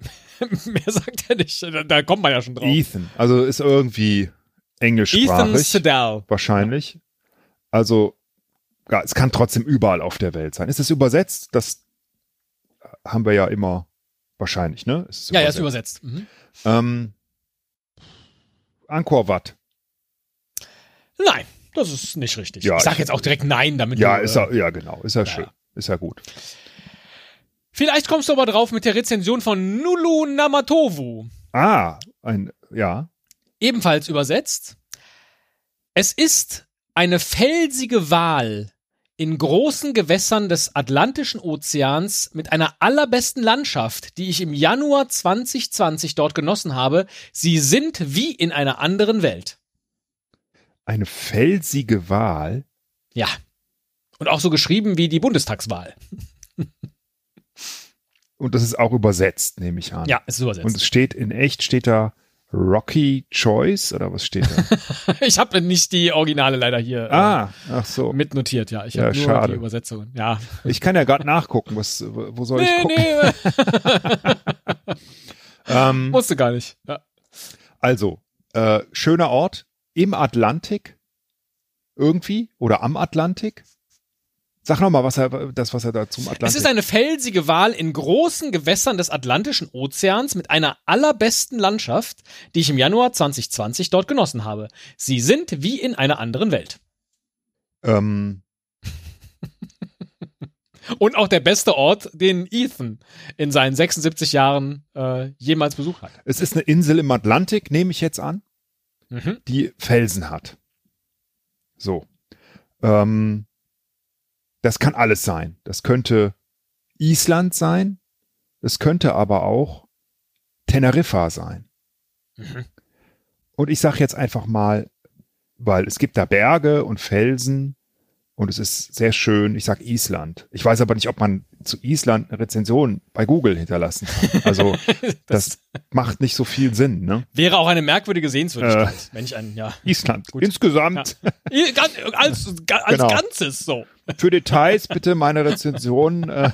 mehr sagt er nicht. Da, da kommt man ja schon drauf. Ethan. Also ist irgendwie Ethan englischsprachig. Sedal. wahrscheinlich. Also, ja, es kann trotzdem überall auf der Welt sein. Ist es übersetzt? Das haben wir ja immer wahrscheinlich, ne? Ja, er ist übersetzt. Mhm. Ähm, Angkor Wat. Nein, das ist nicht richtig. Ja, ich sag ich- jetzt auch direkt nein, damit Ja, du, ist äh, er, ja, genau. Ist ja, ja. schön. Ist ja gut. Vielleicht kommst du aber drauf mit der Rezension von Nulu Namatovu. Ah, ein, ja. Ebenfalls übersetzt. Es ist eine felsige Wal in großen Gewässern des Atlantischen Ozeans mit einer allerbesten Landschaft, die ich im Januar 2020 dort genossen habe. Sie sind wie in einer anderen Welt. Eine felsige Wahl. Ja. Und auch so geschrieben wie die Bundestagswahl. Und das ist auch übersetzt, nehme ich an. Ja, es ist übersetzt. Und es steht in echt, steht da Rocky Choice oder was steht da? ich habe nicht die Originale leider hier ah, ach so. äh, mitnotiert, ja. Ich Ja, habe nur schade. die Übersetzung. Ja. Ich kann ja gerade nachgucken, was, wo soll ich gucken? nee, Ähm, musste gar nicht. Ja. also, äh, schöner Ort im Atlantik irgendwie oder am Atlantik. Sag noch mal, was er, das, was er da zum Atlantik. Es ist eine felsige Wal in großen Gewässern des Atlantischen Ozeans mit einer allerbesten Landschaft, die ich im Januar 2020 dort genossen habe. Sie sind wie in einer anderen Welt. ähm, Und auch der beste Ort, den Ethan in seinen 76 Jahren äh, jemals besucht hat. es ist eine Insel im Atlantik, nehme ich jetzt an, Mhm. die Felsen hat. So. Ähm, das kann alles sein. Das könnte Island sein. Es könnte aber auch Teneriffa sein. Mhm. Und ich sage jetzt einfach mal, weil es gibt da Berge und Felsen und es ist sehr schön. Ich sage Island. Ich weiß aber nicht, ob man zu Island eine Rezension bei Google hinterlassen kann. Also das macht nicht so viel Sinn. Ne? Wäre auch eine merkwürdige Sehenswürdigkeit, Äh. wenn ich ein, ja. Island. Gut. Insgesamt gan- Als, als Genau. Ganzes so. für Details bitte meine Rezension. Äh,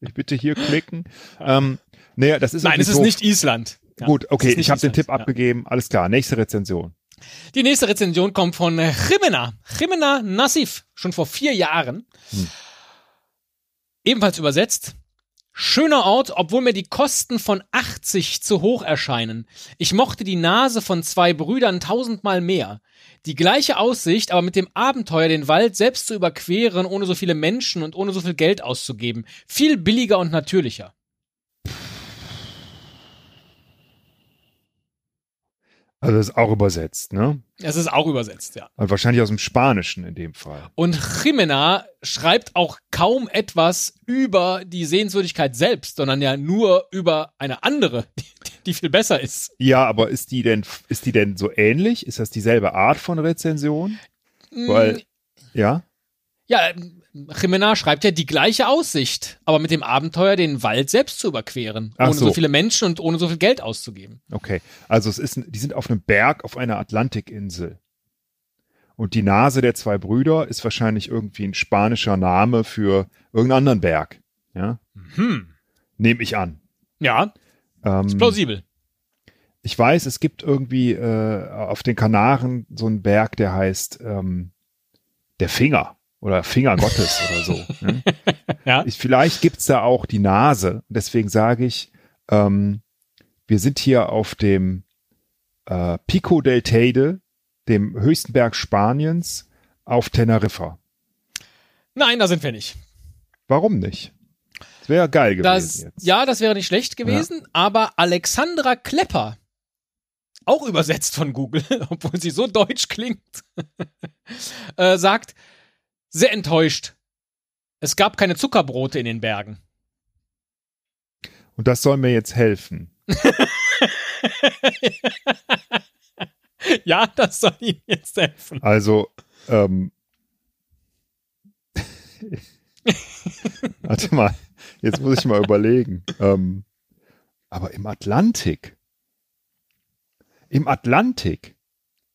ich bitte hier klicken. Ähm, naja, das ist Nein, es ist doof. nicht Island. Ja, Gut, okay, ich habe den Tipp ja. abgegeben. Alles klar, nächste Rezension. Die nächste Rezension kommt von äh, Jimena. Jimena Nassif. Schon vor vier Jahren. Hm. Ebenfalls übersetzt. Schöner Ort, obwohl mir die Kosten von 80 zu hoch erscheinen. Ich mochte die Nase von zwei Brüdern tausendmal mehr. Die gleiche Aussicht, aber mit dem Abenteuer, den Wald selbst zu überqueren, ohne so viele Menschen und ohne so viel Geld auszugeben. Viel billiger und natürlicher. Also das ist auch übersetzt, ne? Es ist auch übersetzt, ja. Also wahrscheinlich aus dem Spanischen in dem Fall. Und Jimena schreibt auch kaum etwas über die Sehenswürdigkeit selbst, sondern ja nur über eine andere, die, die viel besser ist. Ja, aber ist die denn, ist die denn so ähnlich? Ist das dieselbe Art von Rezension? Weil, ja? Ja, Jimena schreibt ja die gleiche Aussicht, aber mit dem Abenteuer, den Wald selbst zu überqueren, Ach ohne so. so. viele Menschen und ohne so viel Geld auszugeben. Okay. Also es ist, die sind auf einem Berg auf einer Atlantikinsel. Und die Nase der zwei Brüder ist wahrscheinlich irgendwie ein spanischer Name für irgendeinen anderen Berg. Ja? Hm. Nehme ich an. Ja, Ähm, ist plausibel. ich weiß, es gibt irgendwie äh, auf den Kanaren so einen Berg, der heißt ähm, der Finger oder Finger Gottes oder so. Ne? Ja. Ich, vielleicht gibt's da auch die Nase. Deswegen sage ich, ähm, wir sind hier auf dem äh, Pico del Teide, dem höchsten Berg Spaniens, auf Teneriffa. Nein, da sind wir nicht. Warum nicht? Das wäre geil gewesen Das, ja, das wäre nicht schlecht gewesen, aber Alexandra Klepper, auch übersetzt von Google, obwohl sie so deutsch klingt, äh, sagt, sehr enttäuscht. Es gab keine Zuckerbrote in den Bergen. Und das soll mir jetzt helfen. ja, das soll Ihnen jetzt helfen. Also, ähm, warte mal, jetzt muss ich mal überlegen. Ähm, aber im Atlantik. Im Atlantik.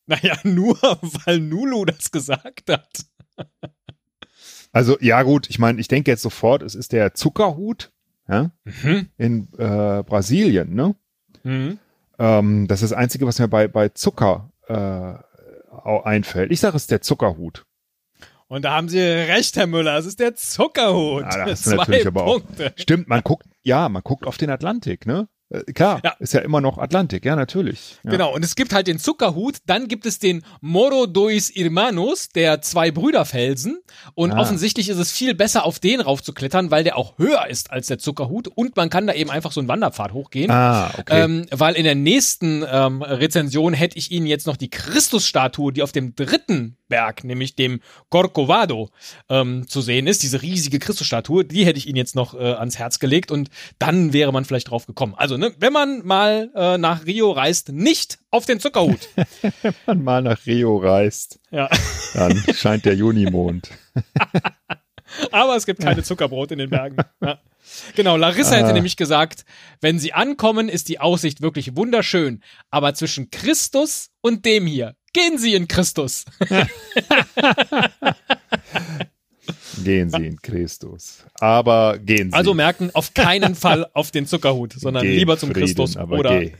Naja, nur weil Nulu das gesagt hat. Also, ja gut, ich meine, ich denke jetzt sofort, es ist der Zuckerhut ja, Mhm. in äh, Brasilien, ne? Mhm. Ähm, das ist das Einzige, was mir bei, bei Zucker äh, einfällt. Ich sage, es ist der Zuckerhut. Und da haben Sie recht, Herr Müller, es ist der Zuckerhut. Da hast du Zwei natürlich aber auch- Punkte. Stimmt, man guckt, ja, man guckt auf den Atlantik, ne? Äh, klar, Ja. ist ja immer noch Atlantik, ja, natürlich. Ja. Genau, und es gibt halt den Zuckerhut, dann gibt es den Moro dois Hermanos, der zwei Brüderfelsen. Und Ah. offensichtlich ist es viel besser, auf den raufzuklettern, weil der auch höher ist als der Zuckerhut. Und man kann da eben einfach so einen Wanderpfad hochgehen. Ah, okay. Ähm, weil in der nächsten ähm, Rezension hätte ich Ihnen jetzt noch die Christusstatue, die auf dem dritten Berg, nämlich dem Corcovado, ähm, zu sehen ist, diese riesige Christusstatue, die hätte ich Ihnen jetzt noch äh, ans Herz gelegt und dann wäre man vielleicht drauf gekommen. Also, ne, wenn man mal äh, nach Rio reist, nicht auf den Zuckerhut. Wenn man mal nach Rio reist, ja. dann scheint der Junimond. Aber es gibt keine Zuckerbrot in den Bergen. Ja. Genau, Larissa hätte Ah. nämlich gesagt, wenn sie ankommen, ist die Aussicht wirklich wunderschön. Aber zwischen Christus und dem hier, gehen Sie in Christus. Gehen Sie in Christus. Aber gehen Sie. Also merken, auf keinen Fall auf den Zuckerhut, sondern Geh lieber zum Frieden, Christus oder geh.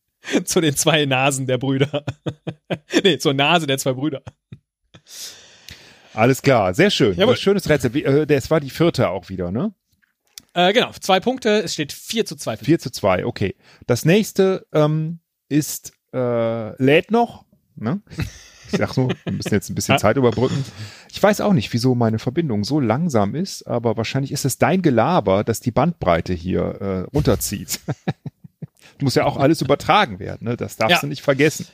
zu den zwei Nasen der Brüder. nee, zur Nase der zwei Brüder. Alles klar, sehr schön. Jawohl. Schönes Rätsel. Äh, das war die vierte auch wieder, ne? Äh, genau, zwei Punkte, es steht 4 zu 2. für 4 zu 2, okay. Das nächste ähm, ist, äh, lädt noch. Ne? Ich sag so, wir müssen jetzt ein bisschen Zeit überbrücken. Ich weiß auch nicht, wieso meine Verbindung so langsam ist, aber wahrscheinlich ist es dein Gelaber, das die Bandbreite hier äh, runterzieht. Muss ja auch alles übertragen werden, ne? Das darfst Ja. du nicht vergessen.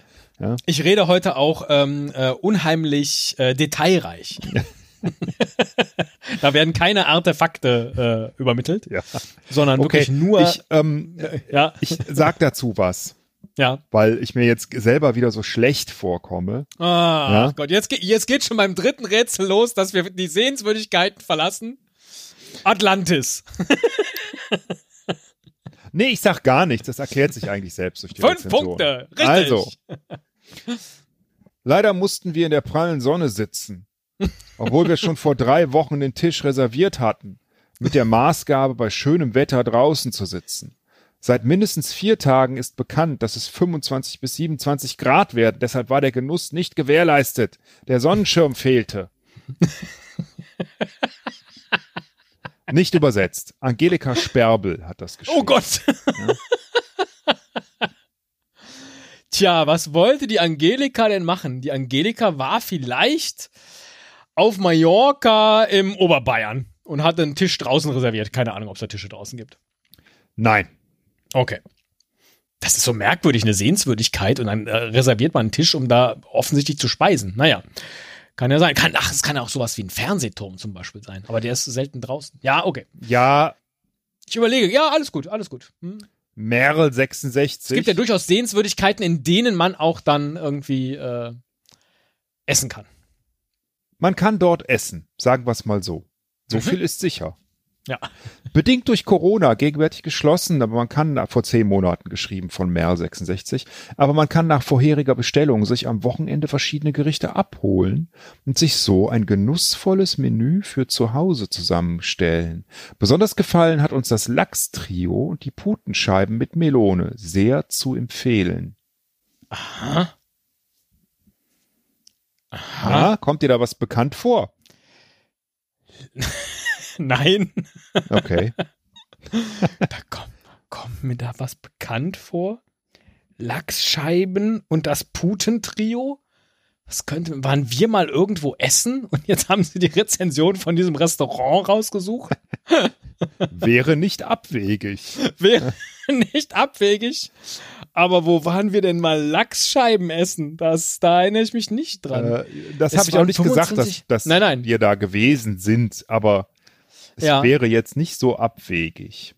Ich rede heute auch ähm, äh, unheimlich äh, detailreich. da werden keine Artefakte äh, übermittelt, Ja. sondern Okay, wirklich nur. ich, ähm, ja, ich sag dazu was, ja. weil ich mir jetzt selber wieder so schlecht vorkomme. Ah, Ja. Gott, jetzt, jetzt geht schon beim dritten Rätsel los, dass wir die Sehenswürdigkeiten verlassen. Atlantis. Nee, ich sag gar nichts. Das erklärt sich eigentlich selbst durch die Fünf Rezension. Punkte. Richtig. Also, leider mussten wir in der prallen Sonne sitzen, obwohl wir schon vor drei Wochen den Tisch reserviert hatten, mit der Maßgabe, bei schönem Wetter draußen zu sitzen. Seit mindestens vier Tagen ist bekannt, dass es 25 bis 27 Grad werden. Deshalb war der Genuss nicht gewährleistet. Der Sonnenschirm fehlte. Nicht übersetzt. Angelika Sperbel hat das geschrieben. Oh Gott. Tja, was wollte die Angelika denn machen? Die Angelika war vielleicht auf Mallorca im Oberbayern und hatte einen Tisch draußen reserviert. Keine Ahnung, ob es da Tische draußen gibt. Nein. Okay. Das ist so merkwürdig, eine Sehenswürdigkeit und dann äh, reserviert man einen Tisch, um da offensichtlich zu speisen. Naja, kann ja sein. Kann, ach, es kann ja auch sowas wie ein Fernsehturm zum Beispiel sein, aber der ist selten draußen. Ja, okay. Ja, Ich überlege, ja, alles gut, alles gut. Hm. Merle 66. Es gibt ja durchaus Sehenswürdigkeiten, in denen man auch dann irgendwie äh, essen kann. Man kann dort essen, sagen wir es mal so. So Mhm. viel ist sicher. Ja. Bedingt durch Corona, gegenwärtig geschlossen, aber man kann vor zehn Monaten geschrieben von Merle 66, aber man kann nach vorheriger Bestellung sich am Wochenende verschiedene Gerichte abholen und sich so ein genussvolles Menü für zu Hause zusammenstellen. Besonders gefallen hat uns das Lachstrio und die Putenscheiben mit Melone. Sehr zu empfehlen. Aha. Ah, kommt dir da was bekannt vor? Nein. Okay. Da kommt, kommt mir da was bekannt vor? Lachsscheiben und das Putentrio? Was könnte, waren wir mal irgendwo essen und jetzt haben sie die Rezension von diesem Restaurant rausgesucht? Wäre nicht abwegig. Wäre nicht abwegig. Aber wo waren wir denn mal Lachsscheiben essen? Das, da erinnere ich mich nicht dran. Äh, das habe ich auch nicht gesagt, 25 dass, dass Nein, nein. wir da gewesen sind, aber es Ja. wäre jetzt nicht so abwegig.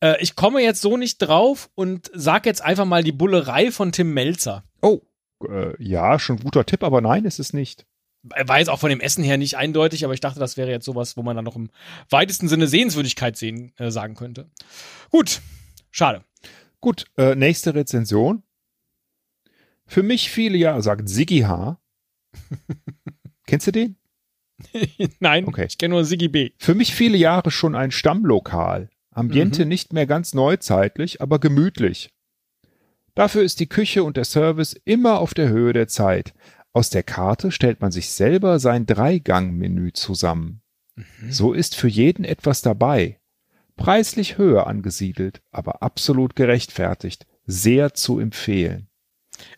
Äh, ich komme jetzt so nicht drauf und sag jetzt einfach mal die Bullerei von Tim Melzer. Oh, äh, ja, schon guter Tipp, aber nein, ist es nicht. War jetzt auch von dem Essen her nicht eindeutig, aber ich dachte, das wäre jetzt sowas, wo man dann noch im weitesten Sinne Sehenswürdigkeit sehen, äh, sagen könnte. Gut, schade. Gut, äh, nächste Rezension. Für mich viele Jahre, sagt Siggi H. Kennst du den? Nein, Okay. ich kenne nur Siggi B. Für mich viele Jahre schon ein Stammlokal. Ambiente Mhm. nicht mehr ganz neuzeitlich, aber gemütlich. Dafür ist die Küche und der Service immer auf der Höhe der Zeit. Aus der Karte stellt man sich selber sein Dreigang-Menü zusammen. So ist für jeden etwas dabei. Preislich höher angesiedelt, aber absolut gerechtfertigt. Sehr zu empfehlen.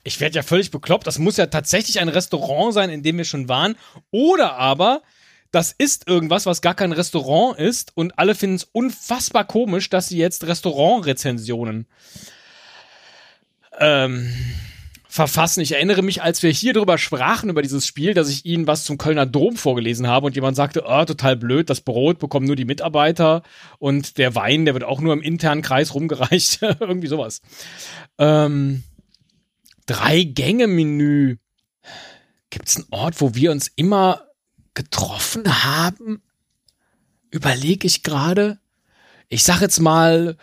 Ich werde ja völlig bekloppt. Das muss ja tatsächlich ein Restaurant sein, in dem wir schon waren. Oder aber, das ist irgendwas, was gar kein Restaurant ist und alle finden es unfassbar komisch, dass sie jetzt Restaurantrezensionen ähm, verfassen. Ich erinnere mich, als wir hier drüber sprachen, über dieses Spiel, dass ich ihnen was zum Kölner Dom vorgelesen habe und jemand sagte, oh, total blöd, das Brot bekommen nur die Mitarbeiter und der Wein, der wird auch nur im internen Kreis rumgereicht. Irgendwie sowas. Ähm, Drei-Gänge-Menü. Gibt es einen Ort, wo wir uns immer getroffen haben? Überlege ich gerade. Ich sag jetzt mal,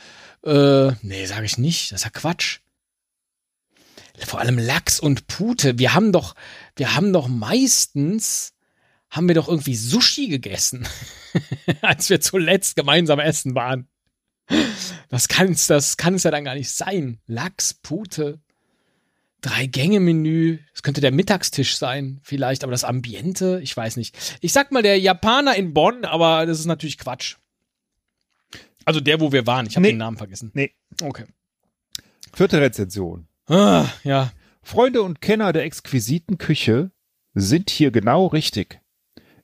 äh, nee, sage ich nicht, das ist ja Quatsch vor allem Lachs und Pute. Wir haben doch, wir haben doch meistens, haben wir doch irgendwie Sushi gegessen, als wir zuletzt gemeinsam essen waren. Das kann es, das kann es ja dann gar nicht sein. Lachs, Pute, Drei-Gänge-Menü. Das könnte der Mittagstisch sein, vielleicht, aber das Ambiente, ich weiß nicht. Ich sag mal der Japaner in Bonn, aber das ist natürlich Quatsch. Also der, wo wir waren. Ich habe nee. den Namen vergessen. Nee. Okay. Vierte Rezension. Ah, ja. Freunde und Kenner der exquisiten Küche sind hier genau richtig.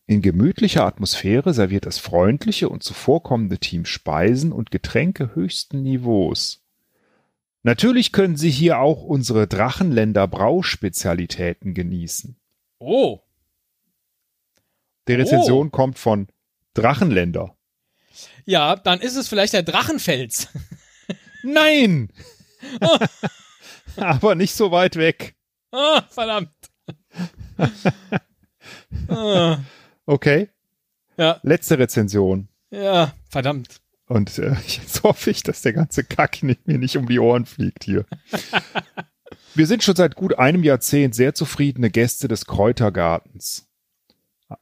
In gemütlicher Atmosphäre serviert das freundliche und zuvorkommende Team Speisen und Getränke höchsten Niveaus. Natürlich können Sie hier auch unsere Drachenländer Brauspezialitäten genießen. Oh. Die Rezension oh. kommt von Drachenländer. Ja, dann ist es vielleicht der Drachenfels. Nein! Oh. aber nicht so weit weg. Ah, verdammt. Okay. Ja. Letzte Rezension. Ja, verdammt. Und äh, jetzt hoffe ich, dass der ganze Kack nicht, mir nicht um die Ohren fliegt hier. Wir sind schon seit gut einem Jahrzehnt sehr zufriedene Gäste des Kräutergartens.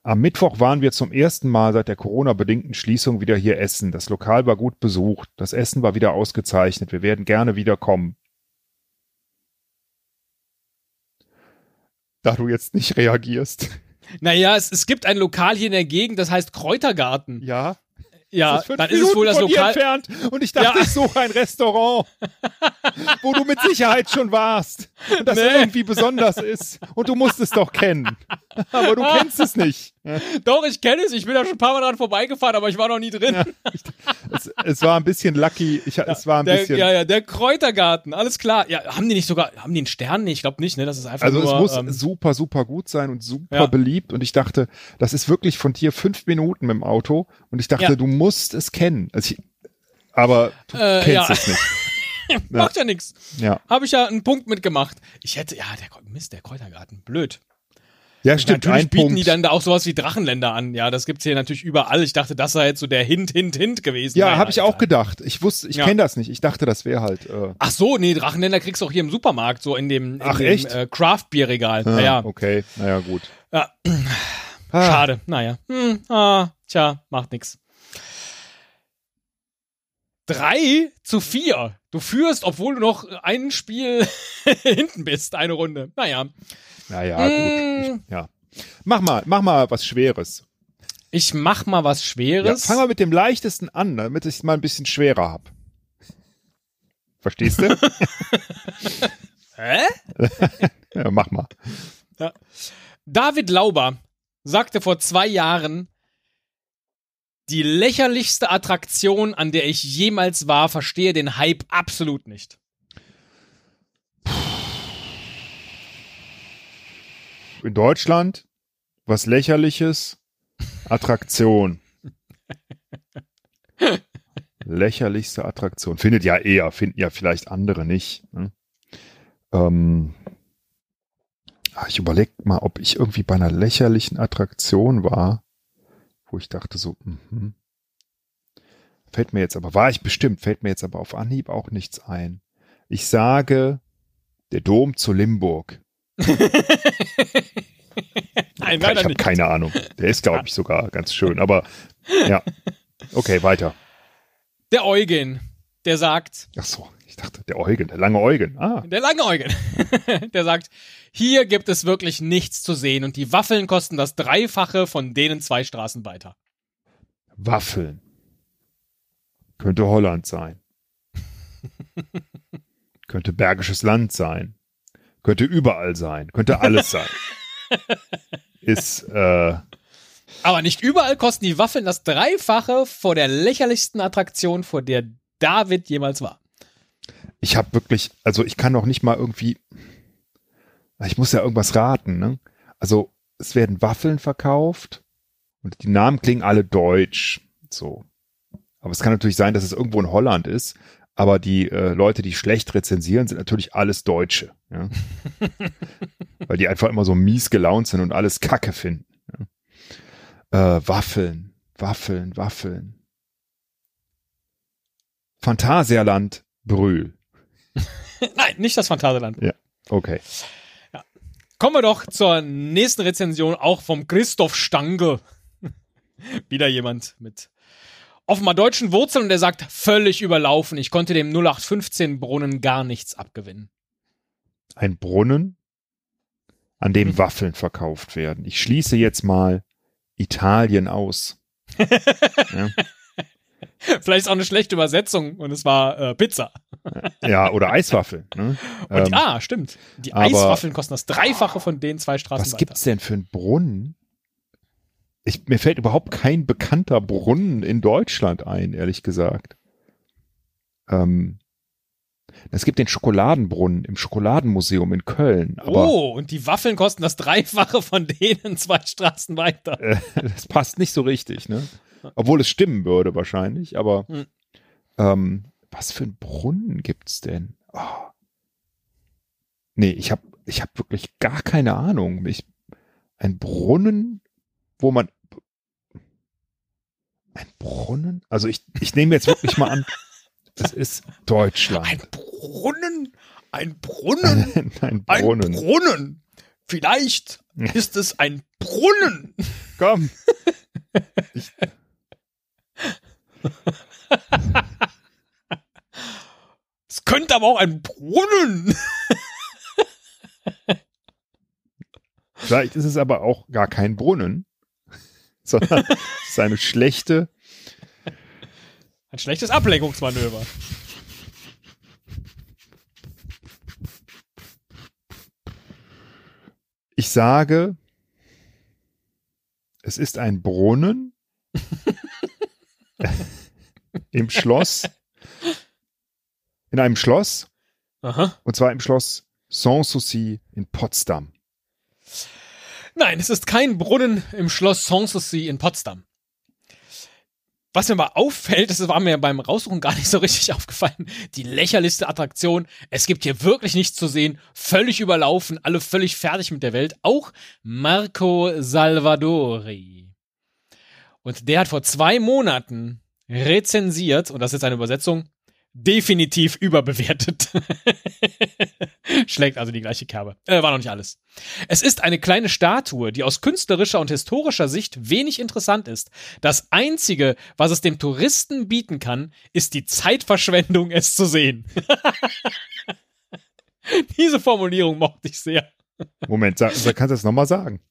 Am Mittwoch waren wir zum ersten Mal seit der Corona-bedingten Schließung wieder hier essen. Das Lokal war gut besucht. Das Essen war wieder ausgezeichnet. Wir werden gerne wiederkommen. da du jetzt nicht reagierst. Naja, es, es gibt ein Lokal hier in der Gegend, das heißt Kräutergarten. Ja. Ja, dann ist es wohl das Lokal. Entfernt und ich dachte, ja. ich suche ein Restaurant, wo du mit Sicherheit schon warst und das nee. irgendwie besonders ist. Und du musst es doch kennen. Aber du kennst es nicht. Doch, ich kenne es. Ich bin da schon ein paar Mal dran vorbeigefahren, aber ich war noch nie drin. Ja, ich, es, es, war ein bisschen lucky. Ich, es war ein der, bisschen. Ja, ja, der Kräutergarten. Alles klar. Ja, haben die nicht sogar, haben die einen Stern? Nee, ich glaube nicht, ne? Das ist einfach Also nur, es muss ähm, super, super gut sein und super ja. beliebt. Und ich dachte, das ist wirklich von dir fünf Minuten mit dem Auto. Und ich dachte, du musst es kennen. Also ich, aber du äh, kennst es nicht. Macht ja nichts. Ja. Habe ich ja einen Punkt mitgemacht. Ich hätte, ja, der Mist, der Kräutergarten, blöd. Ja, stimmt. Natürlich bieten Punkt. die dann da auch sowas wie Drachenländer an. Ja, das gibt's hier natürlich überall. Ich dachte, das sei jetzt so der Hint, Hint, Hint gewesen. Ja, habe ich auch gedacht. Ich wusste, ich ja. kenne das nicht. Ich dachte, das wäre halt. Äh Ach so, nee, Drachenländer kriegst du auch hier im Supermarkt, so in dem, in Ach, dem echt? Äh, Craft-Bier-Regal. Ah, naja. Okay, naja, gut. Ja. Ah. Schade. Naja. Hm, ah, tja, macht nix. Drei zu vier. Du führst, obwohl du noch ein Spiel hinten bist, eine Runde. Naja. Naja, hm. gut. Ich, ja. Mach mal, mach mal was Schweres. Ich mach mal was Schweres. Ja, fang mal mit dem leichtesten an, damit ich es mal ein bisschen schwerer hab. Verstehst du? Hä? ja, mach mal. Ja. David Lauber sagte vor zwei Jahren, die lächerlichste Attraktion, an der ich jemals war, verstehe den Hype absolut nicht. In Deutschland was lächerliches Attraktion. Lächerlichste Attraktion. Findet ja eher, finden ja vielleicht andere nicht. Ne? Ähm, ah, ich überlege mal, ob ich irgendwie bei einer lächerlichen Attraktion war wo ich dachte so, mh. fällt mir jetzt aber, war ich bestimmt, fällt mir jetzt aber auf Anhieb auch nichts ein. Ich sage, der Dom zu Limburg. Nein, ich habe keine Ahnung. Der ist, glaube ich, sogar ganz schön. Aber ja. Okay, weiter. Der Eugen, der sagt. Ach so, ich dachte, der Eugen, der lange Eugen. Ah. Der lange Eugen. der sagt, hier gibt es wirklich nichts zu sehen und die Waffeln kosten das Dreifache von denen zwei Straßen weiter. Waffeln. Könnte Holland sein. könnte Bergisches Land sein. Könnte überall sein. Könnte alles sein. Ist, äh, Aber nicht überall kosten die Waffeln das Dreifache vor der lächerlichsten Attraktion, vor der David jemals war. Ich habe wirklich, also ich kann noch nicht mal irgendwie, ich muss ja irgendwas raten, ne? Also es werden Waffeln verkauft und die Namen klingen alle deutsch, so. Aber es kann natürlich sein, dass es irgendwo in Holland ist, aber die äh, Leute, die schlecht rezensieren, sind natürlich alles Deutsche, ja? weil die einfach immer so mies gelaunt sind und alles Kacke finden. Ja? Äh, Waffeln, Waffeln, Waffeln. Phantasialand Brühl. Nein, nicht das Phantasialand. Okay. Kommen wir doch zur nächsten Rezension, auch vom Christoph Stange. Wieder jemand mit offenbar deutschen Wurzeln und der sagt, völlig überlaufen. Ich konnte dem 0815 Brunnen gar nichts abgewinnen. Ein Brunnen, an dem Mhm. Waffeln verkauft werden. Ich schließe jetzt mal Italien aus. ja. Vielleicht ist auch eine schlechte Übersetzung und es war äh, Pizza. ja, oder Eiswaffeln. Ne? Und, Ähm, ah, stimmt. Die Eiswaffeln kosten das Dreifache von den zwei Straßen was weiter. gibt's denn für einen Brunnen? Ich, mir fällt überhaupt kein bekannter Brunnen in Deutschland ein, ehrlich gesagt. Ähm, es gibt den Schokoladenbrunnen im Schokoladenmuseum in Köln, aber oh, und die Waffeln kosten das Dreifache von denen zwei Straßen weiter. äh, das passt nicht so richtig, ne? Obwohl es stimmen würde wahrscheinlich, aber Hm. ähm, was für einen Brunnen gibt's denn? Oh. Nee, ich habe ich hab wirklich gar keine Ahnung. Ich, ein Brunnen, wo man ein Brunnen? Also ich, ich nehme jetzt wirklich mal an, es ist Deutschland. Ein Brunnen? Ein Brunnen? Ein, ein Ein Brunnen. Brunnen. Vielleicht ist es ein Brunnen. Komm. Ich, Es könnte aber auch ein Brunnen. vielleicht ist es aber auch gar kein Brunnen, sondern es ist eine schlechte Ein schlechtes Ablenkungsmanöver. Ich sage, es ist ein Brunnen im Schloss, in einem Schloss, Aha. und zwar im Schloss Sanssouci in Potsdam. Nein, es ist kein Brunnen im Schloss Sanssouci in Potsdam. Was mir mal auffällt, das war mir beim Raussuchen gar nicht so richtig aufgefallen, die lächerlichste Attraktion. Es gibt hier wirklich nichts zu sehen, völlig überlaufen, alle völlig fertig mit der Welt. Auch Marco Salvadori. Und der hat vor zwei Monaten rezensiert, und das ist jetzt eine Übersetzung, definitiv überbewertet. Schlägt also die gleiche Kerbe. Äh, war noch nicht alles. Es ist eine kleine Statue, die aus künstlerischer und historischer Sicht wenig interessant ist. Das Einzige, was es dem Touristen bieten kann, ist die Zeitverschwendung, es zu sehen. Diese Formulierung mochte ich sehr. Moment, sag, kannst du das nochmal sagen?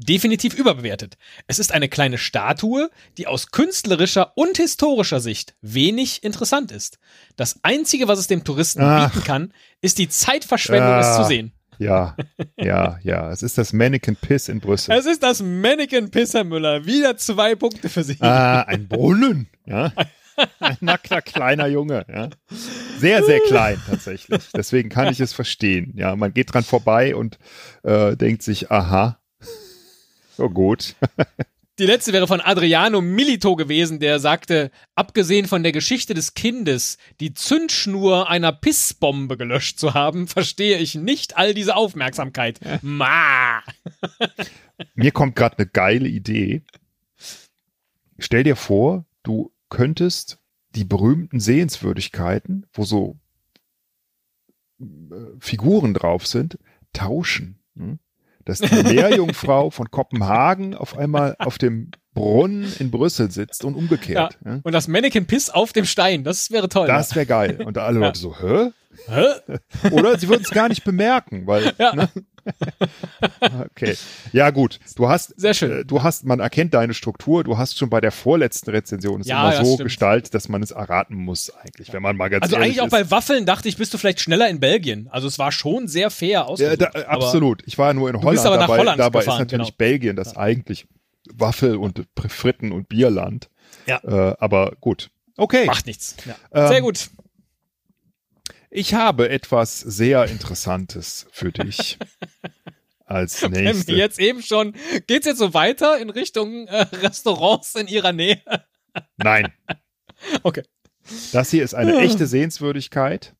Definitiv überbewertet. Es ist eine kleine Statue, die aus künstlerischer und historischer Sicht wenig interessant ist. Das Einzige, was es dem Touristen Ach. bieten kann, ist die Zeitverschwendung, es Ah. zu sehen. Ja, ja, ja. Es ist das Mannequin Piss in Brüssel. Es ist das Mannequin Pissermüller. Wieder zwei Punkte für sie. Ah, ein Brunnen, ja. Ein nackter kleiner Junge, ja. Sehr, sehr klein tatsächlich. Deswegen kann ich es verstehen. Ja, man geht dran vorbei und äh, denkt sich, aha, so gut. Die letzte wäre von Adriano Milito gewesen, der sagte, abgesehen von der Geschichte des Kindes, die Zündschnur einer Pissbombe gelöscht zu haben, verstehe ich nicht all diese Aufmerksamkeit. Ma! Mir kommt gerade eine geile Idee. Stell dir vor, du könntest die berühmten Sehenswürdigkeiten, wo so äh, Figuren drauf sind, tauschen. hm? Dass die Meerjungfrau von Kopenhagen auf einmal auf dem Brunnen in Brüssel sitzt und umgekehrt. ja? Und das Mannequin Piss auf dem Stein, das wäre toll. Das wäre geil. Und alle Ja. Leute so, hä? Hä? Oder sie würden es gar nicht bemerken, weil Ja. ne, okay. Ja, gut. Du hast, Sehr schön. äh, du hast, man erkennt deine Struktur. Du hast schon bei der vorletzten Rezension es Ja, immer so stimmt. gestaltet, dass man es erraten muss, eigentlich, wenn man mal ganz Also eigentlich auch ist. bei Waffeln dachte ich, bist du vielleicht schneller in Belgien. Also es war schon sehr fair Ja, ausgesucht. da, absolut. Ich war ja nur in Holland. bist aber nach dabei Holland dabei gefahren, ist natürlich genau. Belgien das eigentlich Waffel- und Fritten- und Bierland. Ja. Äh, aber gut. Okay. Macht nichts. Ja. Ähm, Sehr gut. Ich habe etwas sehr Interessantes für dich. Als Wenn nächstes. wir jetzt eben schon, geht's jetzt so weiter in Richtung äh, Restaurants in ihrer Nähe? Nein. Okay. Das hier ist eine echte Sehenswürdigkeit,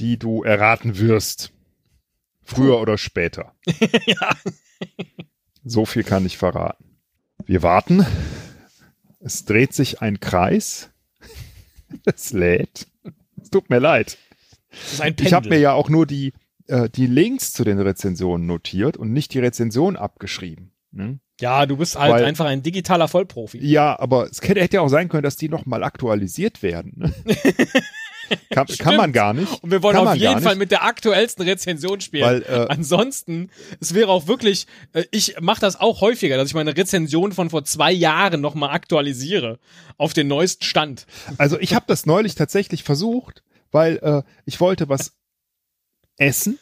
die du erraten wirst. Früher oder später. ja. So viel kann ich verraten. Wir warten. Es dreht sich ein Kreis. Es lädt. Es tut mir leid. Ich habe mir ja auch nur die, äh, die Links zu den Rezensionen notiert und nicht die Rezension abgeschrieben. Ne? Ja, du bist halt Weil- einfach ein digitaler Vollprofi. Ja, aber es hätte hätte ja auch sein können, dass die nochmal aktualisiert werden. Ne? kann, kann man gar nicht. Und wir wollen kann auf jeden Fall mit der aktuellsten Rezension spielen. Weil, äh, Ansonsten, es wäre auch wirklich, äh, ich mache das auch häufiger, dass ich meine Rezension von vor zwei Jahren nochmal aktualisiere auf den neuesten Stand. Also ich habe das neulich tatsächlich versucht, weil äh, ich wollte was essen,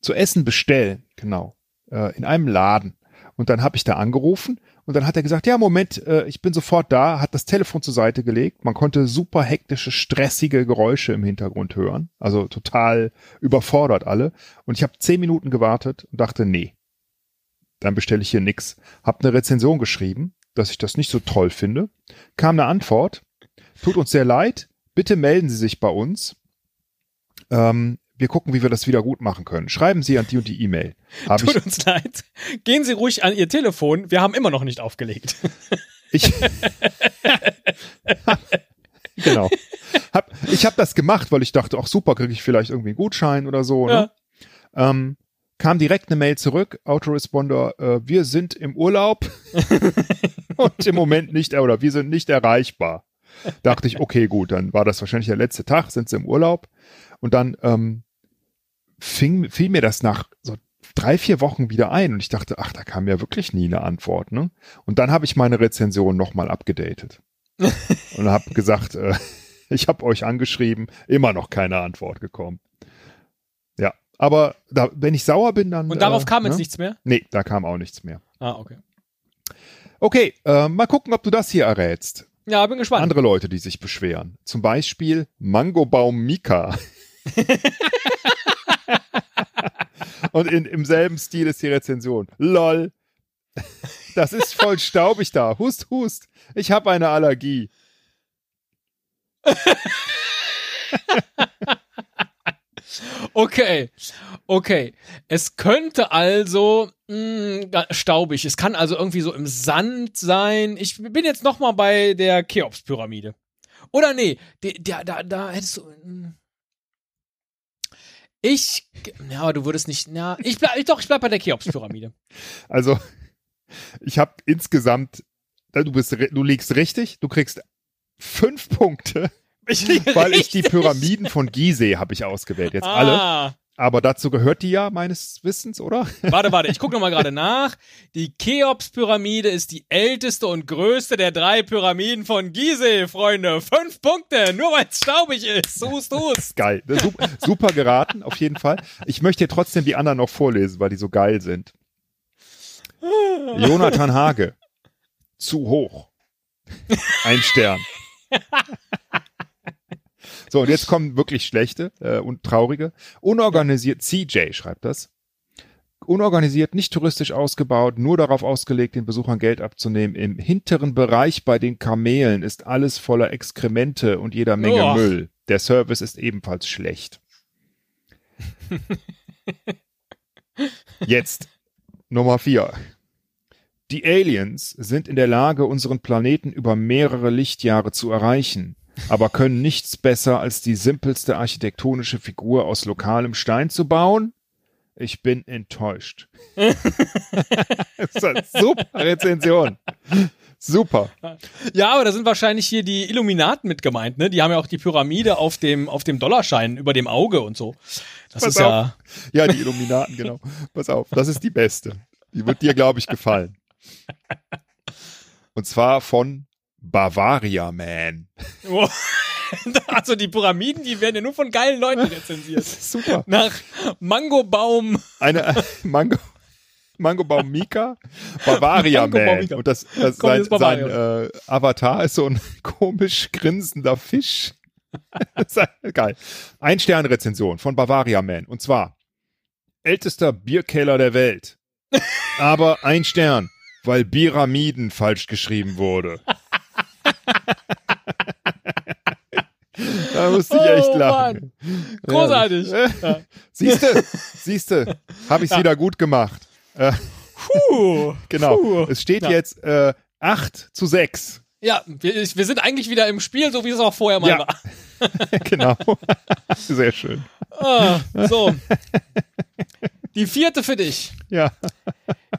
zu essen bestellen, genau, äh, in einem Laden. Und dann habe ich da angerufen und dann hat er gesagt, ja, Moment, äh, ich bin sofort da, hat das Telefon zur Seite gelegt. Man konnte super hektische, stressige Geräusche im Hintergrund hören. Also total überfordert alle. Und ich habe zehn Minuten gewartet und dachte, nee, dann bestelle ich hier nix. Hab eine Rezension geschrieben, dass ich das nicht so toll finde. Kam eine Antwort, tut uns sehr leid, bitte melden Sie sich bei uns. Ähm, wir gucken, wie wir das wieder gut machen können. Schreiben Sie an die und die E-Mail. Tut ich, uns leid. Gehen Sie ruhig an Ihr Telefon. Wir haben immer noch nicht aufgelegt. ich, genau. Hab, ich habe das gemacht, weil ich dachte, ach super, kriege ich vielleicht irgendwie einen Gutschein oder so. Ne? Ähm, kam direkt eine Mail zurück, Autoresponder, äh, wir sind im Urlaub und im Moment nicht, oder wir sind nicht erreichbar. Dachte ich, okay, gut, dann war das wahrscheinlich der letzte Tag, sind sie im Urlaub. Und dann ähm, fing, fiel mir das nach so drei, vier Wochen wieder ein und ich dachte, ach, da kam ja wirklich nie eine Antwort. Ne? Und dann habe ich meine Rezension nochmal abgedatet und habe gesagt, äh, ich habe euch angeschrieben, immer noch keine Antwort gekommen. Ja, aber da, wenn ich sauer bin, dann. Und darauf äh, kam jetzt ne? nichts mehr? Nee, da kam auch nichts mehr. Ah, okay. Okay, äh, mal gucken, ob du das hier errätst. Ja, bin gespannt. Andere Leute, die sich beschweren. Zum Beispiel Mangobaum Mika. Und in, im selben Stil ist die Rezension. LOL. Das ist voll staubig da. Hust, hust. Ich habe eine Allergie. Okay, okay. Es könnte also mh, ga- staubig. Es kann also irgendwie so im Sand sein. Ich bin jetzt noch mal bei der Cheops-Pyramide. Oder nee, da, da, da hättest du. mh. Ich, ja, aber du würdest nicht. Ja, ich bleib, doch, ich bleib bei der Cheops-Pyramide. Also, ich habe insgesamt, du bist, du liegst richtig, du kriegst fünf Punkte, Ich weil ich die richtig. Pyramiden von Gizeh habe ich ausgewählt. Jetzt alle. Aber dazu gehört die ja meines Wissens, oder? warte, warte, ich gucke noch mal gerade nach. Die Cheops-Pyramide ist die älteste und größte der drei Pyramiden von Gizeh, Freunde. Fünf Punkte, nur weil es staubig ist. Hust, hust. Geil. Ist Super, super geraten, auf jeden Fall. Ich möchte trotzdem die anderen noch vorlesen, weil die so geil sind. Jonathan Hage. Zu hoch. Ein Stern. So, und jetzt kommen wirklich schlechte äh, und traurige. Unorganisiert, CJ schreibt das. Unorganisiert, nicht touristisch ausgebaut, nur darauf ausgelegt, den Besuchern Geld abzunehmen. Im hinteren Bereich bei den Kamelen ist alles voller Exkremente und jeder Menge Och. Müll. Der Service ist ebenfalls schlecht. Jetzt Nummer vier. Die Aliens sind in der Lage, unseren Planeten über mehrere Lichtjahre zu erreichen, aber können nichts besser als die simpelste architektonische Figur aus lokalem Stein zu bauen? Ich bin enttäuscht. das ist eine super Rezension. Super. Ja, aber da sind wahrscheinlich hier die Illuminaten mit gemeint, ne? Die haben ja auch die Pyramide auf dem, auf dem Dollarschein über dem Auge und so. Das Pass ist ja. Ja, die Illuminaten, genau. Pass auf, das ist die beste. Die wird dir, glaube ich, gefallen. Und zwar von Bavaria Man. Oh. Also die Pyramiden, die werden ja nur von geilen Leuten rezensiert. Super. Nach Mangobaum. Eine Mango, Mangobaum Mika, Bavaria Man. Mika. Und das, das Komm, sein, sein äh, Avatar ist so ein komisch grinsender Fisch. Geil. Ein Stern Rezension von Bavaria Man. Und zwar ältester Bierkeller der Welt. Aber ein Stern, weil Pyramiden falsch geschrieben wurde. Da musste ich echt Oh, lachen. Großartig. Ja. Siehste, siehste, habe ich es Ja. wieder gut gemacht. Äh, Puh. genau. Puh. Es steht Ja. jetzt äh, 8 zu 6. Ja, wir, wir sind eigentlich wieder im Spiel, so wie es auch vorher mal Ja. war. genau. Sehr schön. Ah, so. Die vierte für dich. Ja,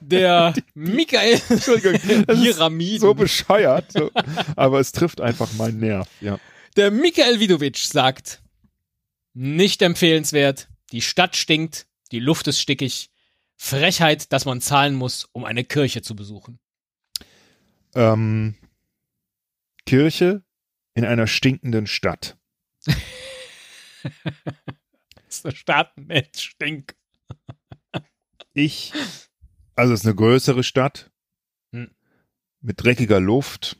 Der Michael Entschuldigung. Pyramiden. so bescheuert. So. Aber es trifft einfach meinen Nerv. Ja. Der Michael Vidovic sagt, nicht empfehlenswert, die Stadt stinkt, die Luft ist stickig, Frechheit, dass man zahlen muss, um eine Kirche zu besuchen. Ähm, Kirche in einer stinkenden Stadt. Staatenmensch stink. Ich, also es ist eine größere Stadt Hm. mit dreckiger Luft.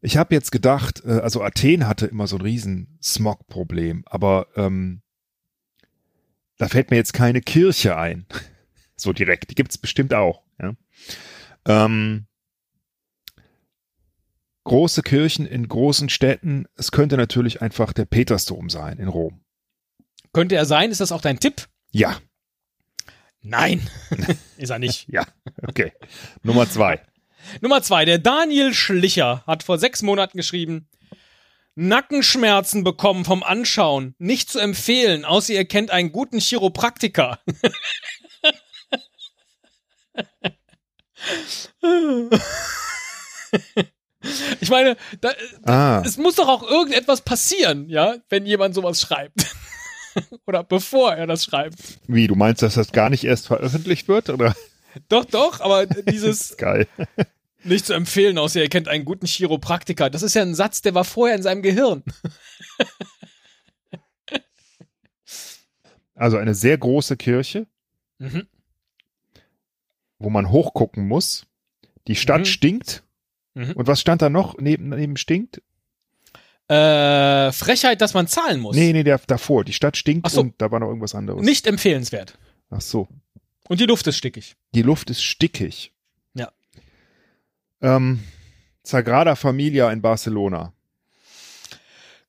Ich habe jetzt gedacht, äh, also Athen hatte immer so ein riesen Smog-Problem, aber ähm, da fällt mir jetzt keine Kirche ein. So direkt. Die gibt's bestimmt auch. Ja. Ähm, große Kirchen in großen Städten. Es könnte natürlich einfach der Petersdom sein in Rom. Könnte er sein? Ist das auch dein Tipp? Ja, Nein, ist er nicht. ja, okay. Nummer zwei. Nummer zwei, der Daniel Schlicher hat vor sechs Monaten geschrieben, Nackenschmerzen bekommen vom Anschauen, nicht zu empfehlen, außer ihr kennt einen guten Chiropraktiker. Ich meine, da, Ah, es muss doch auch irgendetwas passieren, ja, wenn jemand sowas schreibt. Oder bevor er das schreibt. wie, du meinst, dass das gar nicht erst veröffentlicht wird? Oder? Doch, doch, aber dieses Geil. nicht zu empfehlen, außer ihr kennt einen guten Chiropraktiker, das ist ja ein Satz, der war vorher in seinem Gehirn. Also eine sehr große Kirche, Mhm. wo man hochgucken muss. Die Stadt Mhm. stinkt. Mhm. Und was stand da noch neben, neben stinkt? Äh, Frechheit, dass man zahlen muss. Nee, nee, der, davor. Die Stadt stinkt Ach so. und da war noch irgendwas anderes. Nicht empfehlenswert. Ach so. Und die Luft ist stickig. Die Luft ist stickig. Ja. Ähm, Sagrada Familia in Barcelona.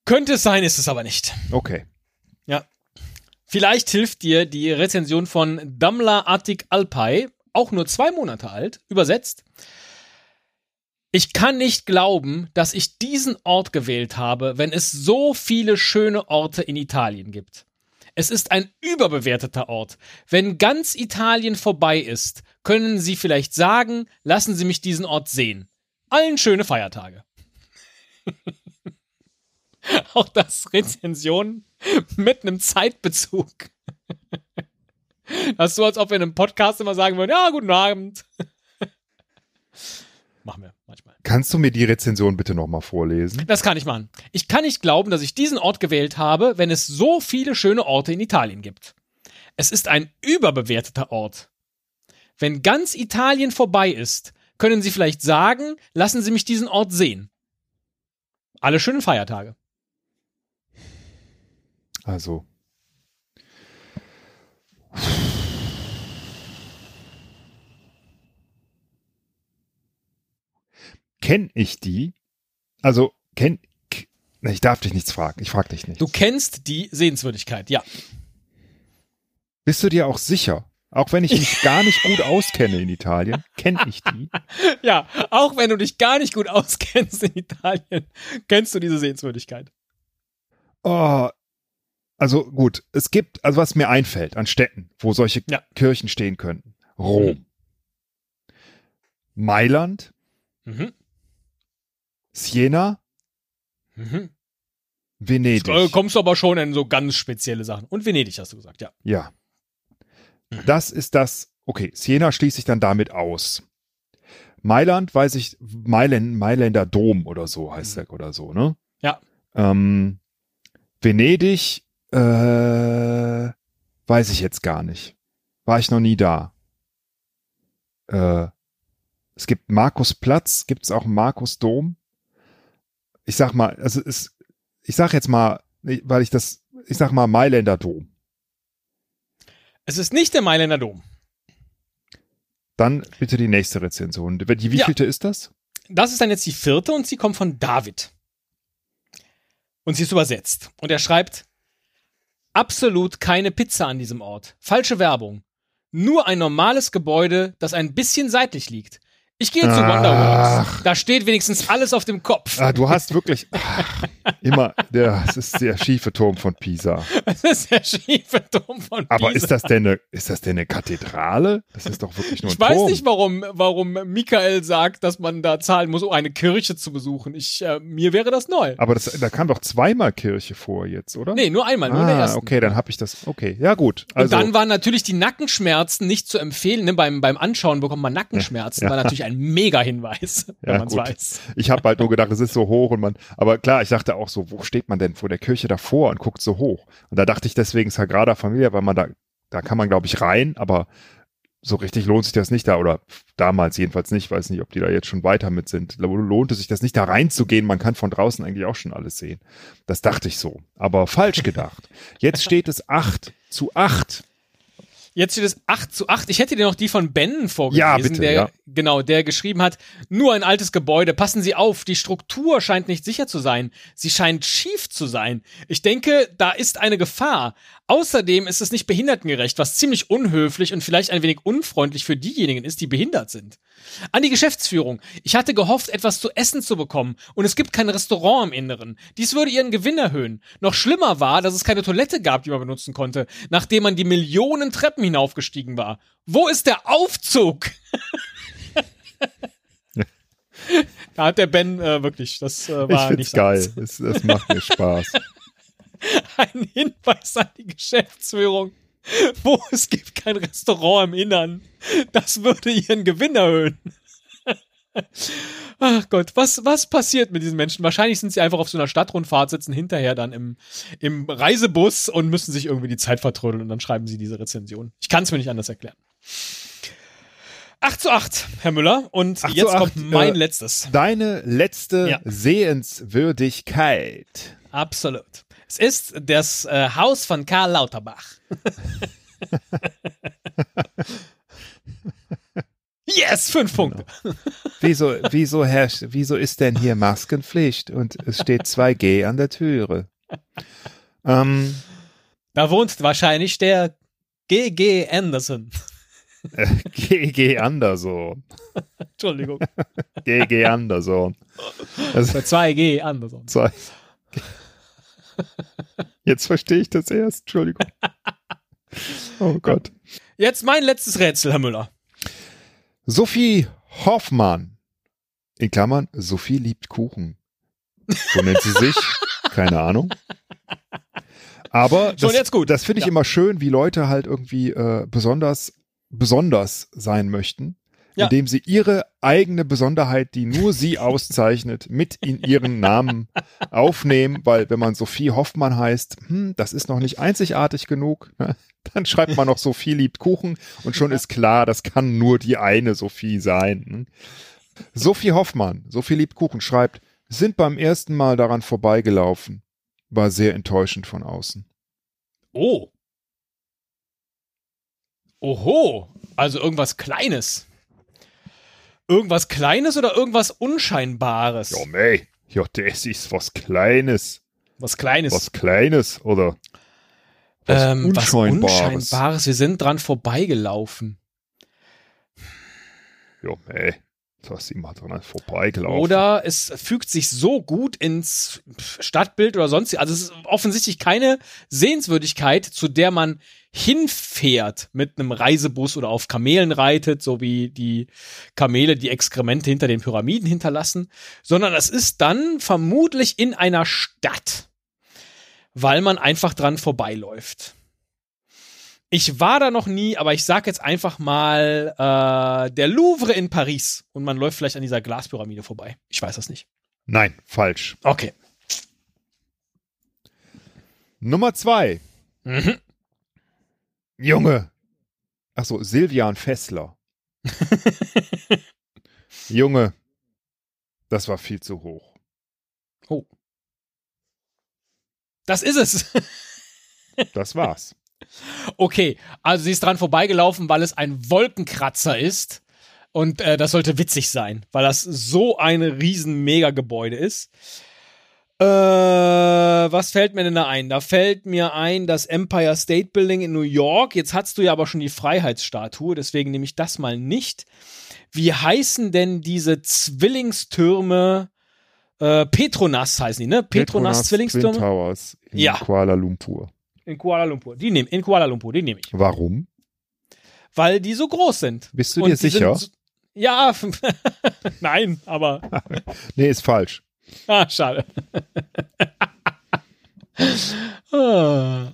Könnte es sein, ist es aber nicht. Okay. Vielleicht hilft dir die Rezension von Damla Atik Alpay, auch nur zwei Monate alt, übersetzt. Ich kann nicht glauben, dass ich diesen Ort gewählt habe, wenn es so viele schöne Orte in Italien gibt. Es ist ein überbewerteter Ort. Wenn ganz Italien vorbei ist, können Sie vielleicht sagen, lassen Sie mich diesen Ort sehen. Allen schöne Feiertage. Auch das Rezension mit einem Zeitbezug. Das ist so, als ob wir in einem Podcast immer sagen würden, ja, guten Abend. Machen wir. Kannst du mir die Rezension bitte nochmal vorlesen? Das kann ich machen. Ich kann nicht glauben, dass ich diesen Ort gewählt habe, wenn es so viele schöne Orte in Italien gibt. Es ist ein überbewerteter Ort. Wenn ganz Italien vorbei ist, können Sie vielleicht sagen, lassen Sie mich diesen Ort sehen. Alle schönen Feiertage. Also. Kenn ich die? Also, kenn. Ich darf dich nichts fragen. Ich frag dich nicht. Du kennst die Sehenswürdigkeit, ja. Bist du dir auch sicher? Auch wenn ich mich gar nicht gut auskenne in Italien, kenne ich die. Ja, auch wenn du dich gar nicht gut auskennst in Italien, kennst du diese Sehenswürdigkeit. Oh, also gut, es gibt, also was mir einfällt an Städten, wo solche Ja. Kirchen stehen könnten. Rom. Mailand, Mhm. Siena, Mhm. Venedig. Äh, kommst du aber schon in so ganz spezielle Sachen. Und Venedig hast du gesagt, ja. Ja. Das ist das. Okay, Siena schließe ich dann damit aus. Mailand weiß ich, Mailand, Mailänder Dom oder so heißt der oder so, ne? Ja. Ähm, Venedig, äh, weiß ich jetzt gar nicht. War ich noch nie da. Äh, es gibt Markusplatz, gibt es auch Markusdom? Ich sag mal, also es, ich sag jetzt mal, weil ich das, ich sag mal Mailänder Dom. Es ist nicht der Mailänder Dom. Dann bitte die nächste Rezension. Die wievielte Ja. ist das? Das ist dann jetzt die vierte und sie kommt von David. Und sie ist übersetzt. Und er schreibt, absolut keine Pizza an diesem Ort. Falsche Werbung. Nur ein normales Gebäude, das ein bisschen seitlich liegt. Ich gehe zu. Wonderworks. Da steht wenigstens alles auf dem Kopf. Ah, du hast wirklich ach, immer, der, das ist der schiefe Turm von Pisa. Das ist der schiefe Turm von Aber Pisa. ist das denn eine, ist das denn eine Kathedrale? Das ist doch wirklich nur ein Ich weiß Turm. nicht, warum, warum Michael sagt, dass man da zahlen muss, um eine Kirche zu besuchen. Ich, äh, mir wäre das neu. Aber das, da kam doch zweimal Kirche vor jetzt, oder? Nee, nur einmal, nur in der ah, ersten. okay, dann habe ich das. Okay, ja gut. Also, und dann waren natürlich die Nackenschmerzen nicht zu empfehlen. Ne? Beim, beim Anschauen bekommt man Nackenschmerzen. Ja. War natürlich ein Mega-Hinweis, wenn Ja, man es weiß. ich habe halt nur gedacht, es ist so hoch und man, aber klar, ich dachte auch so, wo steht man denn vor der Kirche davor und guckt so hoch? Und da dachte ich deswegen Sagrada Familia, weil man da, da kann man glaube ich rein, aber so richtig lohnt sich das nicht da oder damals jedenfalls nicht, weiß nicht, ob die da jetzt schon weiter mit sind. Lohnte sich das nicht da reinzugehen, man kann von draußen eigentlich auch schon alles sehen. Das dachte ich so, aber falsch gedacht. Jetzt steht es 8 zu 8. Jetzt steht es 8 zu 8. Ich hätte dir noch die von Ben vorgelesen, Ja, bitte, der, ja. genau, der geschrieben hat, nur ein altes Gebäude, passen Sie auf, die Struktur scheint nicht sicher zu sein. Sie scheint schief zu sein. Ich denke, da ist eine Gefahr. Außerdem ist es nicht behindertengerecht, was ziemlich unhöflich und vielleicht ein wenig unfreundlich für diejenigen ist, die behindert sind. An die Geschäftsführung. Ich hatte gehofft, etwas zu essen zu bekommen und es gibt kein Restaurant im Inneren. Dies würde ihren Gewinn erhöhen. Noch schlimmer war, dass es keine Toilette gab, die man benutzen konnte, nachdem man die Millionen Treppen hinaufgestiegen war. Wo ist der Aufzug? da hat der Ben äh, wirklich, das äh, Ich war find's nicht geil. Das, das macht mir Spaß. Ein Hinweis an die Geschäftsführung. Wo es gibt kein Restaurant im Innern. Das würde ihren Gewinn erhöhen. Ach Gott, was, was passiert mit diesen Menschen? Wahrscheinlich sind sie einfach auf so einer Stadtrundfahrt, sitzen hinterher dann im, im Reisebus und müssen sich irgendwie die Zeit vertrödeln und dann schreiben sie diese Rezension. Ich kann es mir nicht anders erklären. 8 zu 8, Herr Müller. Und 8 zu jetzt 8, kommt mein äh, letztes. Deine letzte Ja. Sehenswürdigkeit. Absolut. Es ist das äh, Haus von Karl Lauterbach. yes, fünf Punkte. Wieso, wieso herrscht, wieso ist denn hier Maskenpflicht und es steht 2G an der Türe? Ähm, Da wohnt wahrscheinlich der GG Anderson. äh, GG Anderson. Entschuldigung. GG Anderson. Also, Der 2G Anderson. zwei. Jetzt verstehe ich das erst. Entschuldigung. Oh Gott. Jetzt mein letztes Rätsel, Herr Müller. Sophie Hoffmann. In Klammern, Sophie liebt Kuchen. So nennt sie sich. Keine Ahnung. Aber Schon das, jetzt gut. das finde ich Ja. immer schön, wie Leute halt irgendwie äh, besonders, besonders sein möchten, Ja. indem sie ihre eigene Besonderheit, die nur sie auszeichnet, mit in ihren Namen aufnehmen, weil wenn man Sophie Hoffmann heißt, hm, das ist noch nicht einzigartig genug, ne? dann schreibt man noch Sophie liebt Kuchen und schon ist klar, das kann nur die eine Sophie sein. hm? Sophie Hoffmann, Sophie liebt Kuchen, schreibt, sind beim ersten Mal daran vorbeigelaufen, war sehr enttäuschend von außen. Oh. Oho. Also irgendwas Kleines. Irgendwas Kleines oder irgendwas Unscheinbares? Ja, mei, ja, das ist was Kleines. Was Kleines. Was Kleines oder was ähm, was Unscheinbares. Unscheinbares. Wir sind dran vorbeigelaufen. Ja, mei, da ist immer dran vorbeigelaufen. Oder es fügt sich so gut ins Stadtbild oder sonst. Also es ist offensichtlich keine Sehenswürdigkeit, zu der man hinfährt mit einem Reisebus oder auf Kamelen reitet, so wie die Kamele die Exkremente hinter den Pyramiden hinterlassen, sondern es ist dann vermutlich in einer Stadt, weil man einfach dran vorbeiläuft. Ich war da noch nie, aber ich sag jetzt einfach mal äh, der Louvre in Paris und man läuft vielleicht an dieser Glaspyramide vorbei. Ich weiß das nicht. Nein, falsch. Okay. Nummer zwei. Mhm. Junge. Ach so, Silvian Fessler. Junge. Das war viel zu hoch. Oh. Das ist es. Das war's. Okay, also sie ist dran vorbeigelaufen, weil es ein Wolkenkratzer ist. Und äh, das sollte witzig sein, weil das so ein riesen Megagebäude ist. Äh, was fällt mir denn da ein? Da fällt mir ein das Empire State Building in New York. Jetzt hast du ja aber schon die Freiheitsstatue, deswegen nehme ich das mal nicht. Wie heißen denn diese Zwillingstürme? Äh, Petronas heißen die, ne? Petronas, Twin Zwillingstürme Towers in Ja. Kuala Lumpur. in Kuala Lumpur. Die nehm, in Kuala Lumpur, die nehme ich. Warum? Weil die so groß sind. Bist du Und dir sicher? sind Ja, nein, aber Nee, ist falsch. Ah, schade. ah.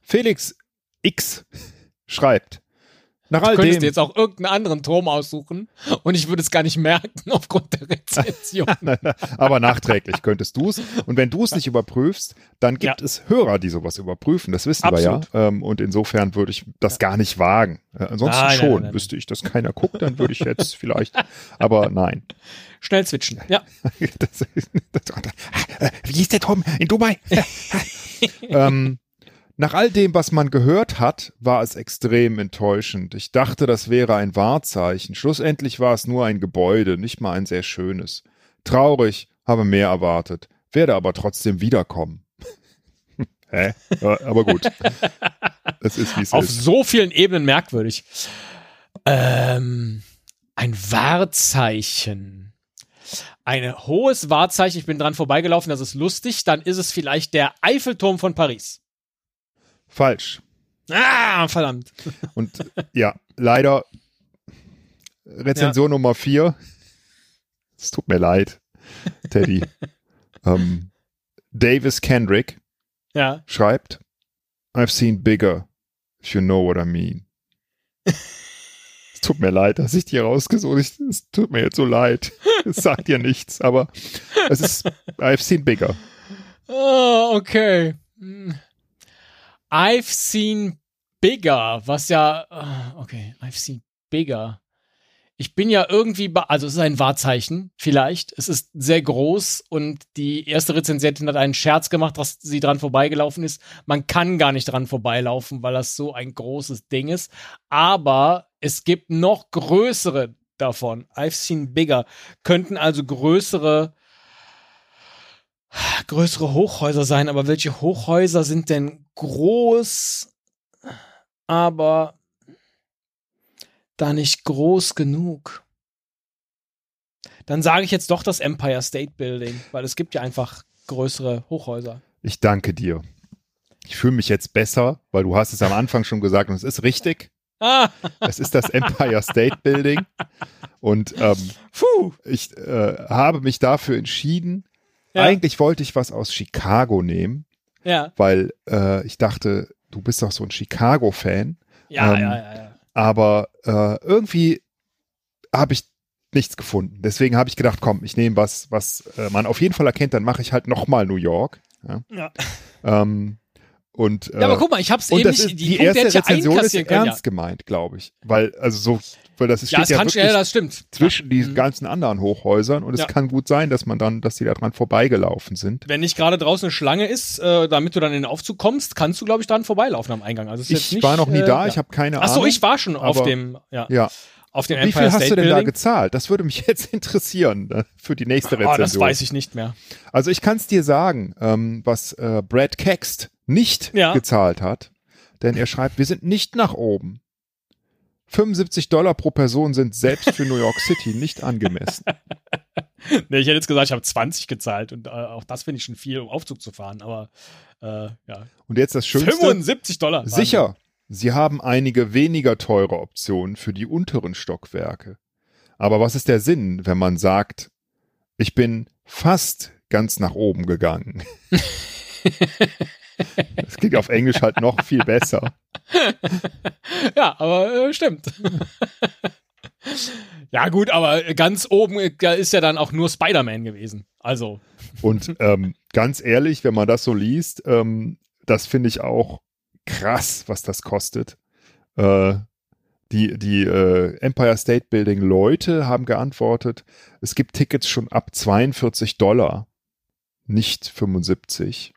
Felix X schreibt. Nach Du all könntest dem, dir jetzt auch irgendeinen anderen Turm aussuchen und ich würde es gar nicht merken aufgrund der Rezension. aber nachträglich könntest du es. Und wenn du es nicht überprüfst, dann gibt Ja. es Hörer, die sowas überprüfen. Das wissen Absolut. wir ja. Ähm, und insofern würde ich das gar nicht wagen. Äh, ansonsten Nein, schon. nein, nein. Wüsste ich, dass keiner guckt, dann würde ich jetzt vielleicht. Aber nein. Schnell switchen. Ja. Das, das, wie ist der Turm in Dubai? ähm, nach all dem, was man gehört hat, war es extrem enttäuschend. Ich dachte, das wäre ein Wahrzeichen. Schlussendlich war es nur ein Gebäude, nicht mal ein sehr schönes. Traurig, habe mehr erwartet, werde aber trotzdem wiederkommen. Hä? Aber gut. Es ist, wie es Auf ist. so vielen Ebenen merkwürdig. Ähm, ein Wahrzeichen. Ein hohes Wahrzeichen. Ich bin dran vorbeigelaufen, das ist lustig. Dann ist es vielleicht der Eiffelturm von Paris. Falsch. Ah, verdammt. Und ja, leider Rezension Nummer vier. Es tut mir leid, Teddy. ähm, Davis Kendrick Ja. schreibt, I've seen bigger, if you know what I mean. es tut mir leid, dass ich die rausgesucht habe. Es tut mir jetzt so leid. Es sagt dir nichts, aber es ist, I've seen bigger. Oh, okay. I've seen bigger, was ja, ah, okay, I've seen bigger. Ich bin ja irgendwie, also es ist ein Wahrzeichen, vielleicht. Es ist sehr groß und die erste Rezensentin hat einen Scherz gemacht, dass sie dran vorbeigelaufen ist. Man kann gar nicht dran vorbeilaufen, weil das so ein großes Ding ist. Aber es gibt noch größere davon. I've seen bigger. Könnten also größere größere Hochhäuser sein, aber welche Hochhäuser sind denn groß, aber da nicht groß genug? Dann sage ich jetzt doch das Empire State Building, weil es gibt ja einfach größere Hochhäuser. Ich danke dir. Ich fühle mich jetzt besser, weil du hast es am Anfang schon gesagt und es ist richtig. Ah, Es ist das Empire State Building und ähm, ich äh, habe mich dafür entschieden. Ja. Eigentlich wollte ich was aus Chicago nehmen, Ja, weil äh, ich dachte, du bist doch so ein Chicago-Fan. ja, Ähm, ja, ja, ja. Aber äh, irgendwie habe ich nichts gefunden. Deswegen habe ich gedacht, komm, ich nehme was, was äh, man auf jeden Fall erkennt. Dann mache ich halt nochmal New York. Ja, Ja. ähm, und, äh, ja, aber guck mal, ich hab's und eben das nicht, ist, die, die, Punkte erste ich ja Rezension ist können. ernst gemeint, glaube ich. Weil, also so, weil das Ja, steht ja es ja, kann schnell, das stimmt. zwischen die Mhm. ganzen anderen Hochhäusern und es Ja. kann gut sein, dass man dann, dass die da dran vorbeigelaufen sind. Wenn nicht gerade draußen eine Schlange ist, äh, damit du dann in den Aufzug kommst, kannst du, glaube ich, dran vorbeilaufen am Eingang. Also es ist Ich nicht, war noch nie äh, da, ja. ich habe keine Ach so, Ahnung. ich war schon auf aber- dem, ja, Ja. Auf dem Wie Empire viel hast State du denn da Building. gezahlt? Das würde mich jetzt interessieren ne, für die nächste Oh, Rezension. das weiß ich nicht mehr. Also ich kann es dir sagen, ähm, was äh, Brad Kext nicht Ja. gezahlt hat, denn er schreibt, wir sind nicht nach oben. 75 Dollar pro Person sind selbst für New York City nicht angemessen. Nee, ich hätte jetzt gesagt, ich habe 20 gezahlt und äh, auch das finde ich schon viel, um Aufzug zu fahren, aber äh, ja. Und jetzt das Schönste, 75 Dollar. Wahnsinn. sicher, Sie haben einige weniger teure Optionen für die unteren Stockwerke. Aber was ist der Sinn, wenn man sagt, ich bin fast ganz nach oben gegangen? Das klingt auf Englisch halt noch viel besser. ja, aber äh, stimmt. ja, gut, aber ganz oben äh, ist ja dann auch nur Spider-Man gewesen. Also. Und ähm, ganz ehrlich, wenn man das so liest, ähm, das finde ich auch krass, was das kostet. Äh, die die äh, Empire State Building Leute haben geantwortet, es gibt Tickets schon ab 42 Dollar, nicht 75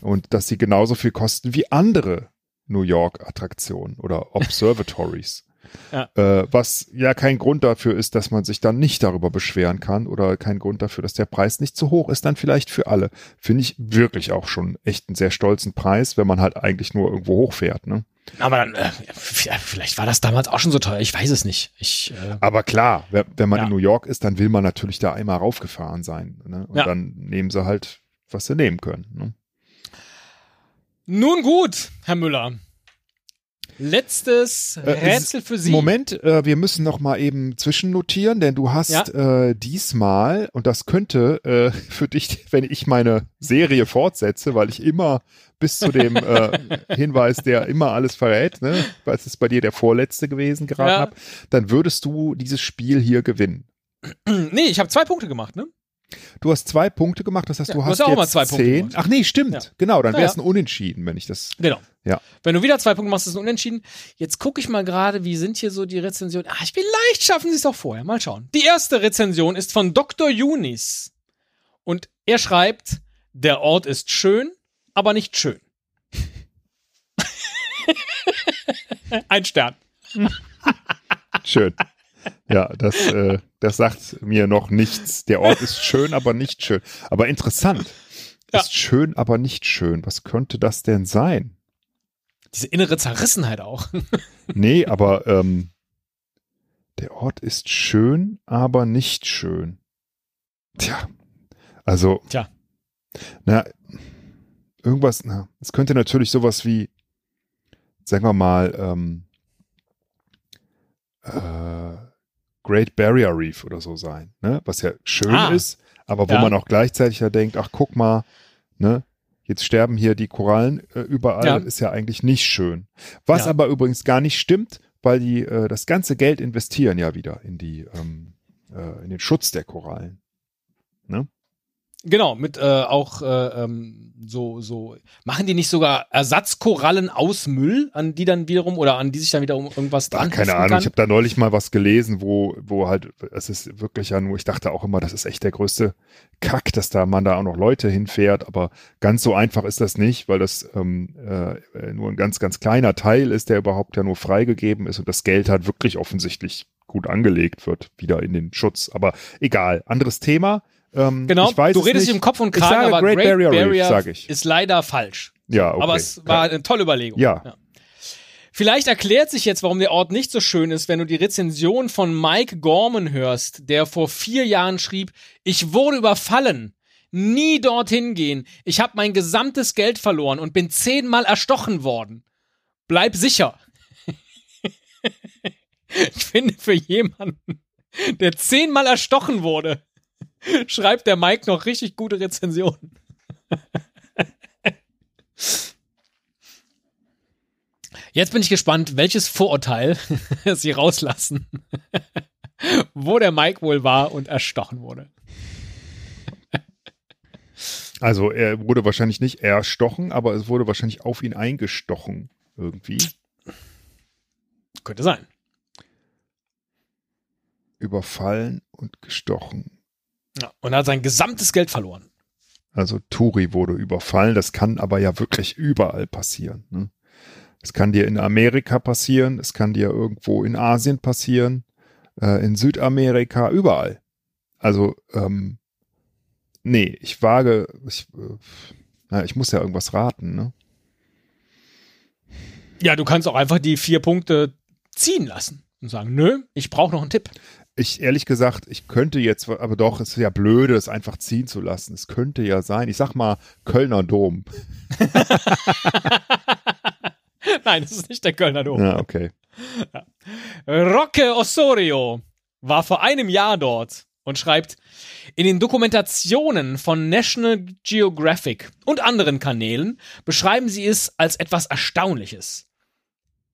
und dass sie genauso viel kosten wie andere New York Attraktionen oder Observatories. Ja. Äh, was ja kein Grund dafür ist, dass man sich dann nicht darüber beschweren kann oder kein Grund dafür, dass der Preis nicht zu hoch ist, dann vielleicht für alle. Finde ich wirklich auch schon echt einen sehr stolzen Preis, wenn man halt eigentlich nur irgendwo hochfährt. Ne? Aber dann, äh, vielleicht war das damals auch schon so teuer, ich weiß es nicht. Ich, äh, Aber klar, wenn man ja. in New York ist, dann will man natürlich da einmal raufgefahren sein. Ne? Und ja. dann nehmen sie halt, was sie nehmen können. Ne? Nun gut, Herr Müller. Letztes äh, Rätsel für Sie. Moment, äh, wir müssen noch mal eben zwischennotieren, denn du hast ja? äh, diesmal, und das könnte äh, für dich, wenn ich meine Serie fortsetze, weil ich immer bis zu dem äh, Hinweis, der immer alles verrät, ne, weil es ist bei dir der vorletzte gewesen gerade ja. habe, dann würdest du dieses Spiel hier gewinnen. nee, ich habe zwei Punkte gemacht, ne? Du hast zwei Punkte gemacht, das heißt, ja, du hast, du hast auch mal zwei zehn. Punkte Ach nee, stimmt. Ja. Genau, dann wäre es ja, ein Unentschieden, wenn ich das. Genau. Ja. Wenn du wieder zwei Punkte machst, ist es ein Unentschieden. Jetzt gucke ich mal gerade, wie sind hier so die Rezensionen. Ah, vielleicht schaffen sie es auch vorher. Mal schauen. Die erste Rezension ist von Dr. Yunis. Und er schreibt, der Ort ist schön, aber nicht schön. ein Stern. Schön. Ja, das, äh, das sagt mir noch nichts. Der Ort ist schön, aber nicht schön. Aber interessant. Ja. Ist schön, aber nicht schön. Was könnte das denn sein? Diese innere Zerrissenheit auch. nee, aber ähm, der Ort ist schön, aber nicht schön. Tja, also. Tja. Na, irgendwas, na, es könnte natürlich sowas wie, sagen wir mal, ähm, äh, Great Barrier Reef oder so sein, ne? Was ja schön ah, ist, aber wo ja. man auch gleichzeitig ja denkt, ach guck mal, ne? Jetzt sterben hier die Korallen äh, überall, ja. ist ja eigentlich nicht schön. Was ja. aber übrigens gar nicht stimmt, weil die äh, das ganze Geld investieren ja wieder in die ähm, äh, in den Schutz der Korallen. Ne? Genau, mit äh, auch äh, ähm, so, so, machen die nicht sogar Ersatzkorallen aus Müll, an die dann wiederum oder an die sich dann wieder um irgendwas dran Ach, Keine Ahnung, kann? ich habe da neulich mal was gelesen, wo, wo halt, es ist wirklich ja nur, ich dachte auch immer, das ist echt der größte Kack, dass da man da auch noch Leute hinfährt, aber ganz so einfach ist das nicht, weil das ähm, äh, nur ein ganz, ganz kleiner Teil ist, der überhaupt ja nur freigegeben ist und das Geld halt wirklich offensichtlich gut angelegt wird, wieder in den Schutz. Aber egal, anderes Thema. Ähm, genau, du redest nicht. im Kopf und Kragen, aber Great, Great Barrier, Barrier Reef, ist leider falsch. Ja, okay. Aber es war eine tolle Überlegung. Ja. ja. Vielleicht erklärt sich jetzt, warum der Ort nicht so schön ist, wenn du die Rezension von Mike Gorman hörst, der vor vier Jahren schrieb, ich wurde überfallen. Nie dorthin gehen. Ich habe mein gesamtes Geld verloren und bin zehnmal erstochen worden. Bleib sicher. ich finde für jemanden, der zehnmal erstochen wurde, schreibt der Mike noch richtig gute Rezensionen. Jetzt bin ich gespannt, welches Vorurteil sie rauslassen, wo der Mike wohl war und erstochen wurde. Also er wurde wahrscheinlich nicht erstochen, aber es wurde wahrscheinlich auf ihn eingestochen irgendwie. Könnte sein. Überfallen und gestochen. Ja, und er hat sein gesamtes Geld verloren. Also Turi wurde überfallen. Das kann aber ja wirklich überall passieren. Ne? Es kann dir in Amerika passieren, es kann dir irgendwo in Asien passieren, äh, in Südamerika, überall. Also, ähm, nee, ich wage, ich, äh, na, ich muss ja irgendwas raten, ne? Ja, du kannst auch einfach die vier Punkte ziehen lassen und sagen, nö, ich brauche noch einen Tipp ich ehrlich gesagt, ich könnte jetzt, aber doch, es ist ja blöde, es einfach ziehen zu lassen. Es könnte ja sein, ich sag mal Kölner Dom. Nein, das ist nicht der Kölner Dom. Ja, okay. Rocke Osorio war vor einem Jahr dort und schreibt, in den Dokumentationen von National Geographic und anderen Kanälen beschreiben sie es als etwas Erstaunliches.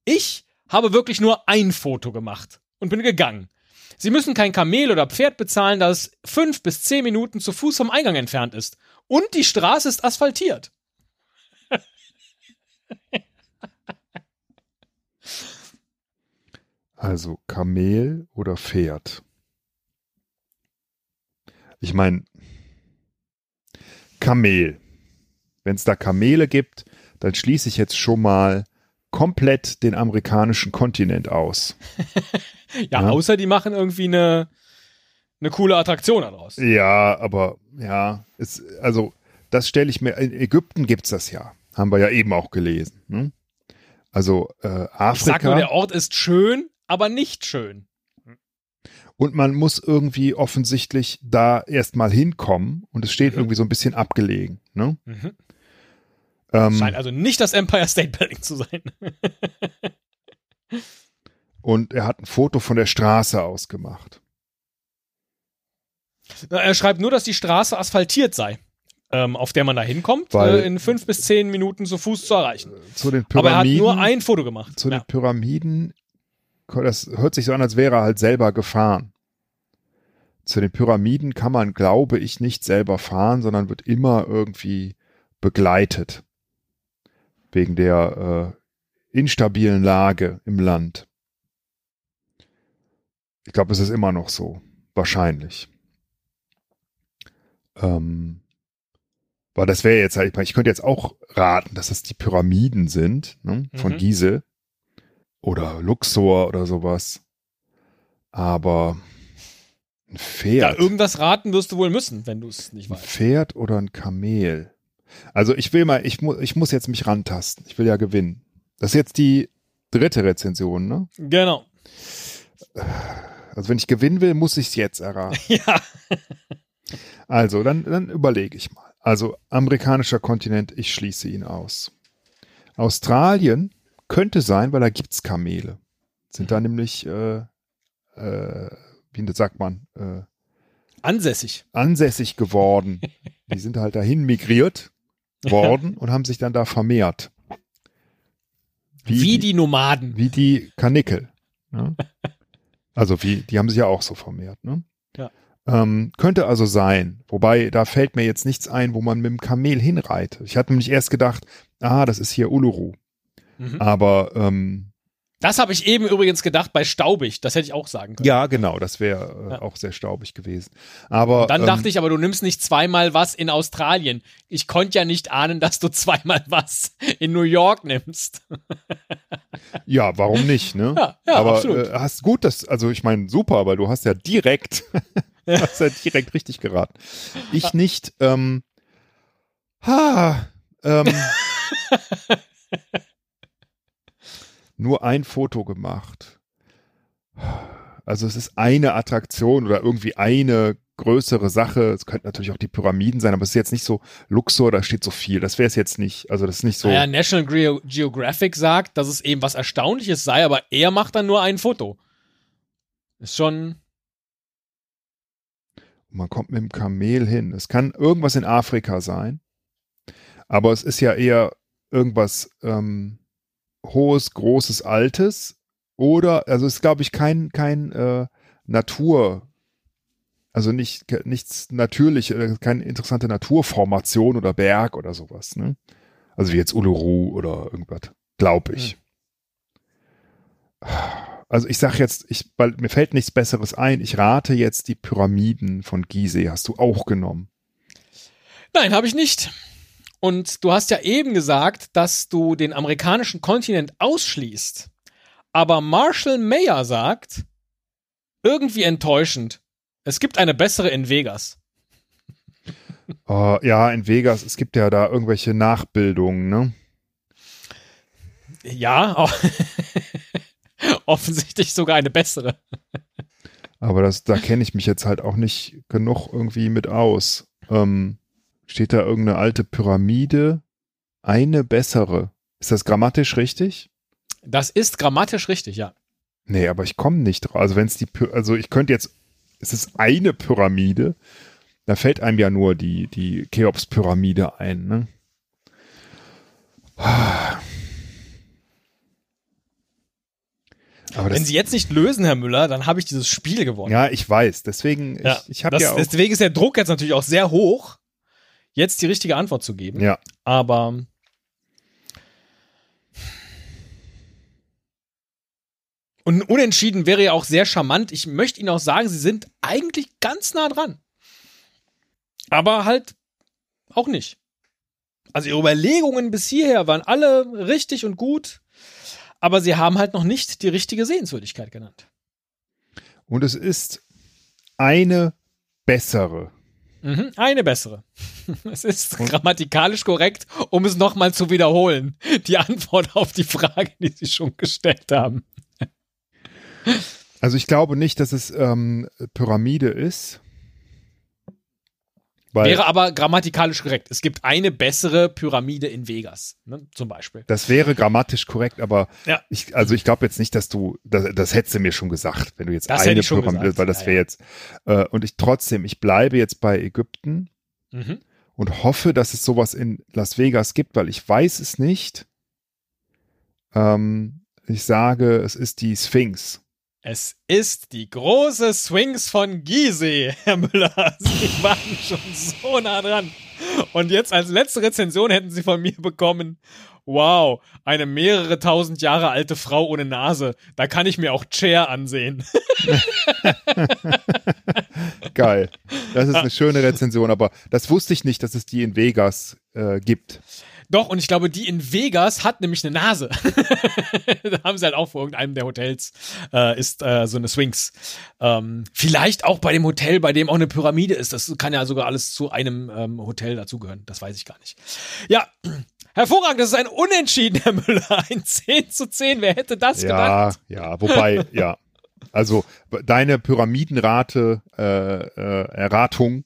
Ich habe wirklich nur ein Foto gemacht und bin gegangen. Sie müssen kein Kamel oder Pferd bezahlen, da es fünf bis zehn Minuten zu Fuß vom Eingang entfernt ist. Und die Straße ist asphaltiert. Also Kamel oder Pferd? Ich meine, Kamel. Wenn es da Kamele gibt, dann schließe ich jetzt schon mal komplett den amerikanischen Kontinent aus. ja, ja, außer die machen irgendwie eine, eine coole Attraktion daraus. Ja, aber ja, es, also das stelle ich mir, in Ägypten gibt es das ja. Haben wir ja eben auch gelesen. Ne? Also äh, Afrika. Ich sag nur, der Ort ist schön, aber nicht schön. Und man muss irgendwie offensichtlich da erstmal hinkommen und es steht mhm. irgendwie so ein bisschen abgelegen. Ne? Mhm. Ähm, Scheint also nicht das Empire State Building zu sein. und er hat ein Foto von der Straße ausgemacht. Er schreibt nur, dass die Straße asphaltiert sei, ähm, auf der man da hinkommt, Weil, äh, in fünf bis zehn Minuten zu Fuß zu erreichen. Zu den Pyramiden, Aber er hat nur ein Foto gemacht. Zu ja. den Pyramiden, das hört sich so an, als wäre er halt selber gefahren. Zu den Pyramiden kann man, glaube ich, nicht selber fahren, sondern wird immer irgendwie begleitet wegen der äh, instabilen Lage im Land. Ich glaube, es ist immer noch so. Wahrscheinlich. Ähm, weil das wäre jetzt halt, ich könnte jetzt auch raten, dass das die Pyramiden sind, ne, von mhm. Gizeh oder Luxor oder sowas. Aber ein Pferd. Ja, irgendwas raten wirst du wohl müssen, wenn du es nicht weißt. Ein Pferd oder ein Kamel. Also ich will mal, ich, mu ich muss jetzt mich rantasten. Ich will ja gewinnen. Das ist jetzt die dritte Rezension, ne? Genau. Also wenn ich gewinnen will, muss ich es jetzt erraten. ja. Also, dann, dann überlege ich mal. Also, amerikanischer Kontinent, ich schließe ihn aus. Australien könnte sein, weil da gibt es Kamele. Sind da nämlich, äh, äh, wie sagt man, äh, ansässig. Ansässig geworden. Die sind halt dahin migriert worden und haben sich dann da vermehrt. Wie, wie die, die, Nomaden. Wie die Kanickel. Ne? Also wie, die haben sich ja auch so vermehrt. Ne? Ja. Ähm, könnte also sein. Wobei, da fällt mir jetzt nichts ein, wo man mit dem Kamel hinreitet. Ich hatte nämlich erst gedacht, ah, das ist hier Uluru. Mhm. Aber ähm, das habe ich eben übrigens gedacht bei staubig. Das hätte ich auch sagen können. Ja, genau. Das wäre äh, ja. auch sehr staubig gewesen. Aber Und dann ähm, dachte ich, aber du nimmst nicht zweimal was in Australien. Ich konnte ja nicht ahnen, dass du zweimal was in New York nimmst. ja, warum nicht? Ne? Ja, ja aber absolut. Äh, hast gut, das also ich meine super, weil du hast ja direkt, hast ja direkt richtig geraten. Ich nicht. Ähm, ha. Ähm, nur ein Foto gemacht. Also es ist eine Attraktion oder irgendwie eine größere Sache. Es könnten natürlich auch die Pyramiden sein, aber es ist jetzt nicht so Luxor, da steht so viel. Das wäre es jetzt nicht. Also das ist nicht so. Naja, National Ge Geographic sagt, dass es eben was Erstaunliches sei, aber er macht dann nur ein Foto. Ist schon. Man kommt mit dem Kamel hin. Es kann irgendwas in Afrika sein, aber es ist ja eher irgendwas ähm, hohes, großes, altes oder, also ist glaube ich kein, kein äh, Natur, also nicht, nichts natürlich, äh, keine interessante Naturformation oder Berg oder sowas, ne? Also wie jetzt Uluru oder irgendwas, glaube ich. Hm. Also ich sag jetzt, ich, weil mir fällt nichts Besseres ein. Ich rate jetzt die Pyramiden von Gizeh. Hast du auch genommen? Nein, habe ich nicht. Und du hast ja eben gesagt, dass du den amerikanischen Kontinent ausschließt. Aber Marshall Mayer sagt, irgendwie enttäuschend, es gibt eine bessere in Vegas. Oh, ja, in Vegas, es gibt ja da irgendwelche Nachbildungen, ne? Ja, offensichtlich sogar eine bessere. Aber das, da kenne ich mich jetzt halt auch nicht genug irgendwie mit aus. Ähm, Steht da irgendeine alte Pyramide? Eine bessere. Ist das grammatisch richtig? Das ist grammatisch richtig, ja. Nee, aber ich komme nicht drauf. Also wenn es die, also ich könnte jetzt, es ist eine Pyramide, da fällt einem ja nur die, die Cheops-Pyramide ein, ne? Aber Wenn Sie jetzt nicht lösen, Herr Müller, dann habe ich dieses Spiel gewonnen. ja, ich weiß. Deswegen, Ja, ich, ich habe ja auch, Deswegen ist der Druck jetzt natürlich auch sehr hoch, jetzt die richtige Antwort zu geben. ja, Aber und Unentschieden wäre ja auch sehr charmant. Ich möchte Ihnen auch sagen, Sie sind eigentlich ganz nah dran. Aber halt auch nicht. Also Ihre Überlegungen bis hierher waren alle richtig und gut, aber Sie haben halt noch nicht die richtige Sehenswürdigkeit genannt. und es ist eine bessere. Mhm, eine bessere. Es ist grammatikalisch korrekt, um es nochmal zu wiederholen. Die Antwort auf die Frage, die Sie schon gestellt haben. Also ich glaube nicht, dass es ähm, Pyramide ist. Weil Wäre aber grammatikalisch korrekt. Es gibt eine bessere Pyramide in Vegas, ne, zum Beispiel. das wäre grammatisch korrekt, aber Ja. ich, also ich glaube jetzt nicht, dass du, das, das hättest du mir schon gesagt, wenn du jetzt Das eine Pyramide, gesagt, weil das ja, wäre ja. jetzt, äh, und ich trotzdem, ich bleibe jetzt bei Ägypten Mhm. und hoffe, dass es sowas in Las Vegas gibt, weil ich weiß es nicht. Ähm, ich sage, es ist die Sphinx. Es ist die große Swings von Gizeh, Herr Müller. Sie waren schon so nah dran. Und jetzt als letzte Rezension hätten Sie von mir bekommen. Wow, eine mehrere tausend Jahre alte Frau ohne Nase. Da kann ich mir auch Chair ansehen. Geil. Das ist eine schöne Rezension, aber das wusste ich nicht, dass es die in Vegas äh, gibt. Doch, und ich glaube, die in Vegas hat nämlich eine Nase. da haben sie halt auch vor irgendeinem der Hotels, äh, ist äh, so eine Sphinx. Ähm, vielleicht auch bei dem Hotel, bei dem auch eine Pyramide ist. Das kann ja sogar alles zu einem ähm, Hotel dazugehören. Das weiß ich gar nicht. Ja, hervorragend. Das ist ein Unentschieden, Herr Müller. Ein 10 zu 10. Wer hätte das Ja, gedacht? ja, wobei, ja. Also deine Pyramidenrate, äh, äh, Erratung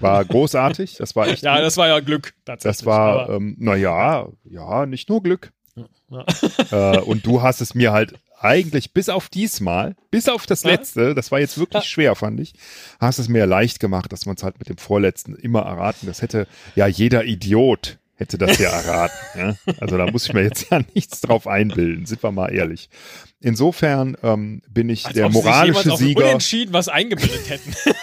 war großartig. Das war echt. Ja, gut. das war ja Glück. Tatsächlich. das war, ähm, naja, ja, nicht nur Glück. Ja. äh, und du hast es mir halt eigentlich bis auf diesmal, bis auf das letzte, das war jetzt wirklich schwer, fand ich, hast es mir leicht gemacht, dass man es halt mit dem vorletzten immer erraten. Das hätte ja jeder Idiot hätte das ja erraten. ja? Also da muss ich mir jetzt ja nichts drauf einbilden, sind wir mal ehrlich. Insofern ähm, bin ich Als der moralische jemals auf Sieger. Unentschieden was eingebildet hätten.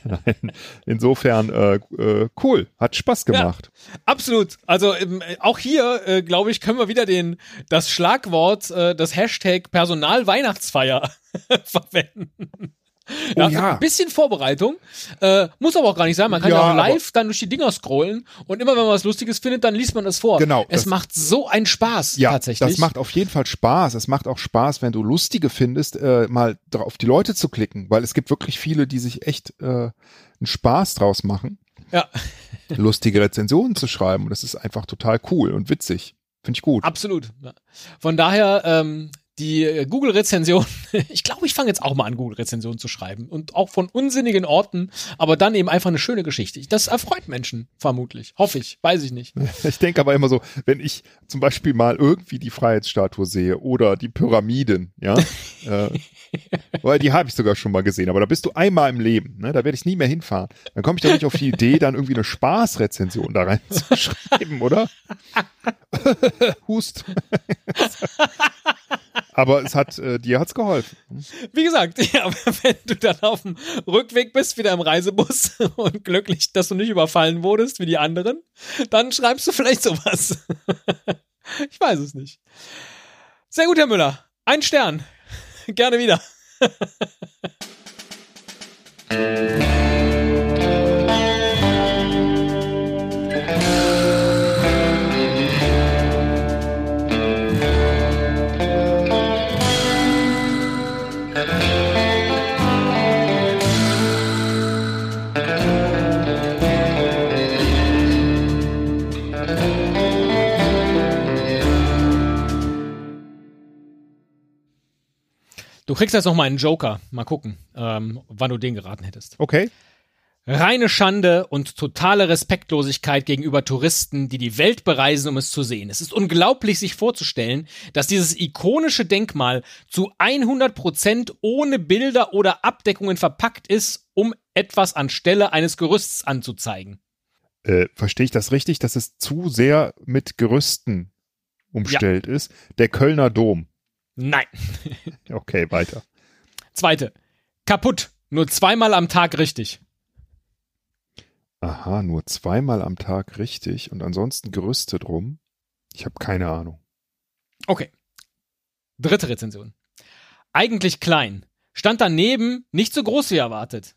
Nein, insofern äh, äh, cool, hat Spaß gemacht. Absolut. Also ähm, auch hier, äh, glaube ich, können wir wieder den das Schlagwort, äh, das Hashtag Personal-Weihnachtsfeier verwenden. Oh ja. Ein bisschen Vorbereitung. Äh, muss aber auch gar nicht sein. Man kann ja, Ja, auch live dann durch die Dinger scrollen und immer wenn man was Lustiges findet, dann liest man das vor. Genau, Es macht so einen Spaß Ja, tatsächlich. das macht auf jeden Fall Spaß. Es macht auch Spaß, wenn du lustige findest, äh, mal auf die Leute zu klicken, weil es gibt wirklich viele, die sich echt äh, einen Spaß draus machen, ja, lustige Rezensionen zu schreiben. Und das ist einfach total cool und witzig. Finde ich gut. absolut. Von daher, ähm, die äh, Google-Rezension, ich glaube, ich fange jetzt auch mal an, Google-Rezensionen zu schreiben. Und auch von unsinnigen Orten, aber dann eben einfach eine schöne Geschichte. Das erfreut Menschen, vermutlich. Hoffe ich, weiß ich nicht. Ich denke aber immer so, wenn ich zum Beispiel mal irgendwie die Freiheitsstatue sehe oder die Pyramiden, ja, äh, weil die habe ich sogar schon mal gesehen, aber da bist du einmal im Leben, ne? da werde ich nie mehr hinfahren. Dann komme ich doch nicht auf die Idee, dann irgendwie eine Spaßrezension da reinzuschreiben, oder? Hust. Aber es hat, äh, dir hat's geholfen. Wie gesagt, ja, wenn du dann auf dem Rückweg bist, wieder im Reisebus und glücklich, dass du nicht überfallen wurdest wie die anderen, dann schreibst du vielleicht sowas. ich weiß es nicht. Sehr gut, Herr Müller. Ein Stern. Gerne wieder. Du kriegst jetzt noch mal einen Joker. Mal gucken, ähm, wann du den geraten hättest. Okay. Reine Schande und totale Respektlosigkeit gegenüber Touristen, die die Welt bereisen, um es zu sehen. Es ist unglaublich, sich vorzustellen, dass dieses ikonische Denkmal zu 100 Prozent ohne Bilder oder Abdeckungen verpackt ist, um etwas anstelle eines Gerüsts anzuzeigen. Äh, verstehe ich das richtig, dass es zu sehr mit Gerüsten umstellt ja. ist? Der Kölner Dom. Nein. okay, weiter. Zweite. Kaputt. Nur zweimal am Tag richtig. Aha, nur zweimal am Tag richtig und ansonsten gerüstet rum. Ich habe keine Ahnung. Okay. Dritte Rezension. Eigentlich klein. Stand daneben, nicht so groß wie erwartet.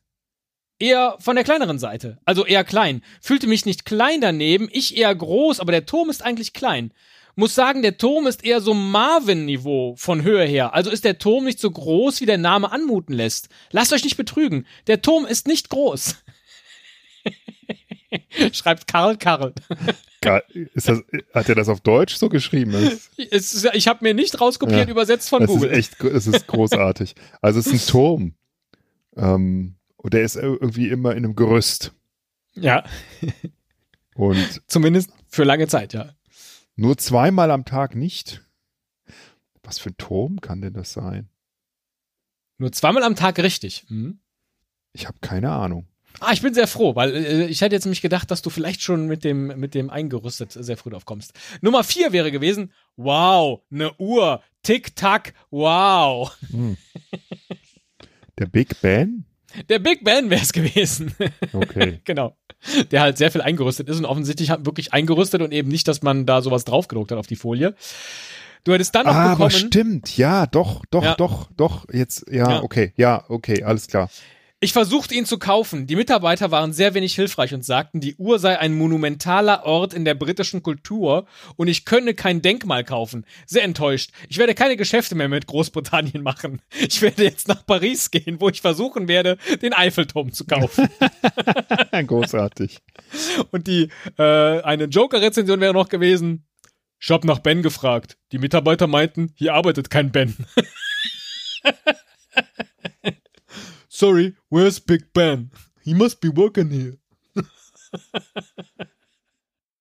Eher von der kleineren Seite, also eher klein. Fühlte mich nicht klein daneben, ich eher groß, aber der Turm ist eigentlich klein. Muss sagen, der Turm ist eher so Marvin-Niveau von Höhe her. Also ist der Turm nicht so groß, wie der Name anmuten lässt. Lasst euch nicht betrügen. Der Turm ist nicht groß. Schreibt Karl Karl. Das, hat er das auf Deutsch so geschrieben? Ist, ich habe mir nicht rauskopiert, ja, übersetzt von das Google. Ist echt, es ist großartig. Also es ist ein Turm. Ähm, und der ist irgendwie immer in einem Gerüst. Ja. Und zumindest für lange Zeit, ja. Nur zweimal am Tag nicht. Was für ein Turm kann denn das sein? Nur zweimal am Tag richtig. Hm? Ich habe keine Ahnung. Ah, ich bin sehr froh, weil äh, ich hätte jetzt nämlich gedacht, dass du vielleicht schon mit dem, mit dem eingerüstet sehr früh drauf kommst. Nummer vier wäre gewesen, wow, eine Uhr, Tick-Tack, wow. Hm. Der Big Ben? Der Big Ben wäre es gewesen. Okay. genau. Der halt sehr viel eingerüstet ist und offensichtlich hat wirklich eingerüstet und eben nicht, dass man da sowas draufgedruckt hat auf die Folie. Du hättest dann noch ah, bekommen. Aber stimmt, ja, doch, doch, ja. doch, doch, jetzt, ja, ja, okay, ja, okay, alles klar. Ich versuchte ihn zu kaufen. Die Mitarbeiter waren sehr wenig hilfreich und sagten, die Uhr sei ein monumentaler Ort in der britischen Kultur und ich könne kein Denkmal kaufen. Sehr enttäuscht. Ich werde keine Geschäfte mehr mit Großbritannien machen. Ich werde jetzt nach Paris gehen, wo ich versuchen werde, den Eiffelturm zu kaufen. Großartig. Und die äh, eine Joker-Rezension wäre noch gewesen. Ich hab nach Ben gefragt. Die Mitarbeiter meinten, hier arbeitet kein Ben. Sorry, where's Big Ben? He must be working here.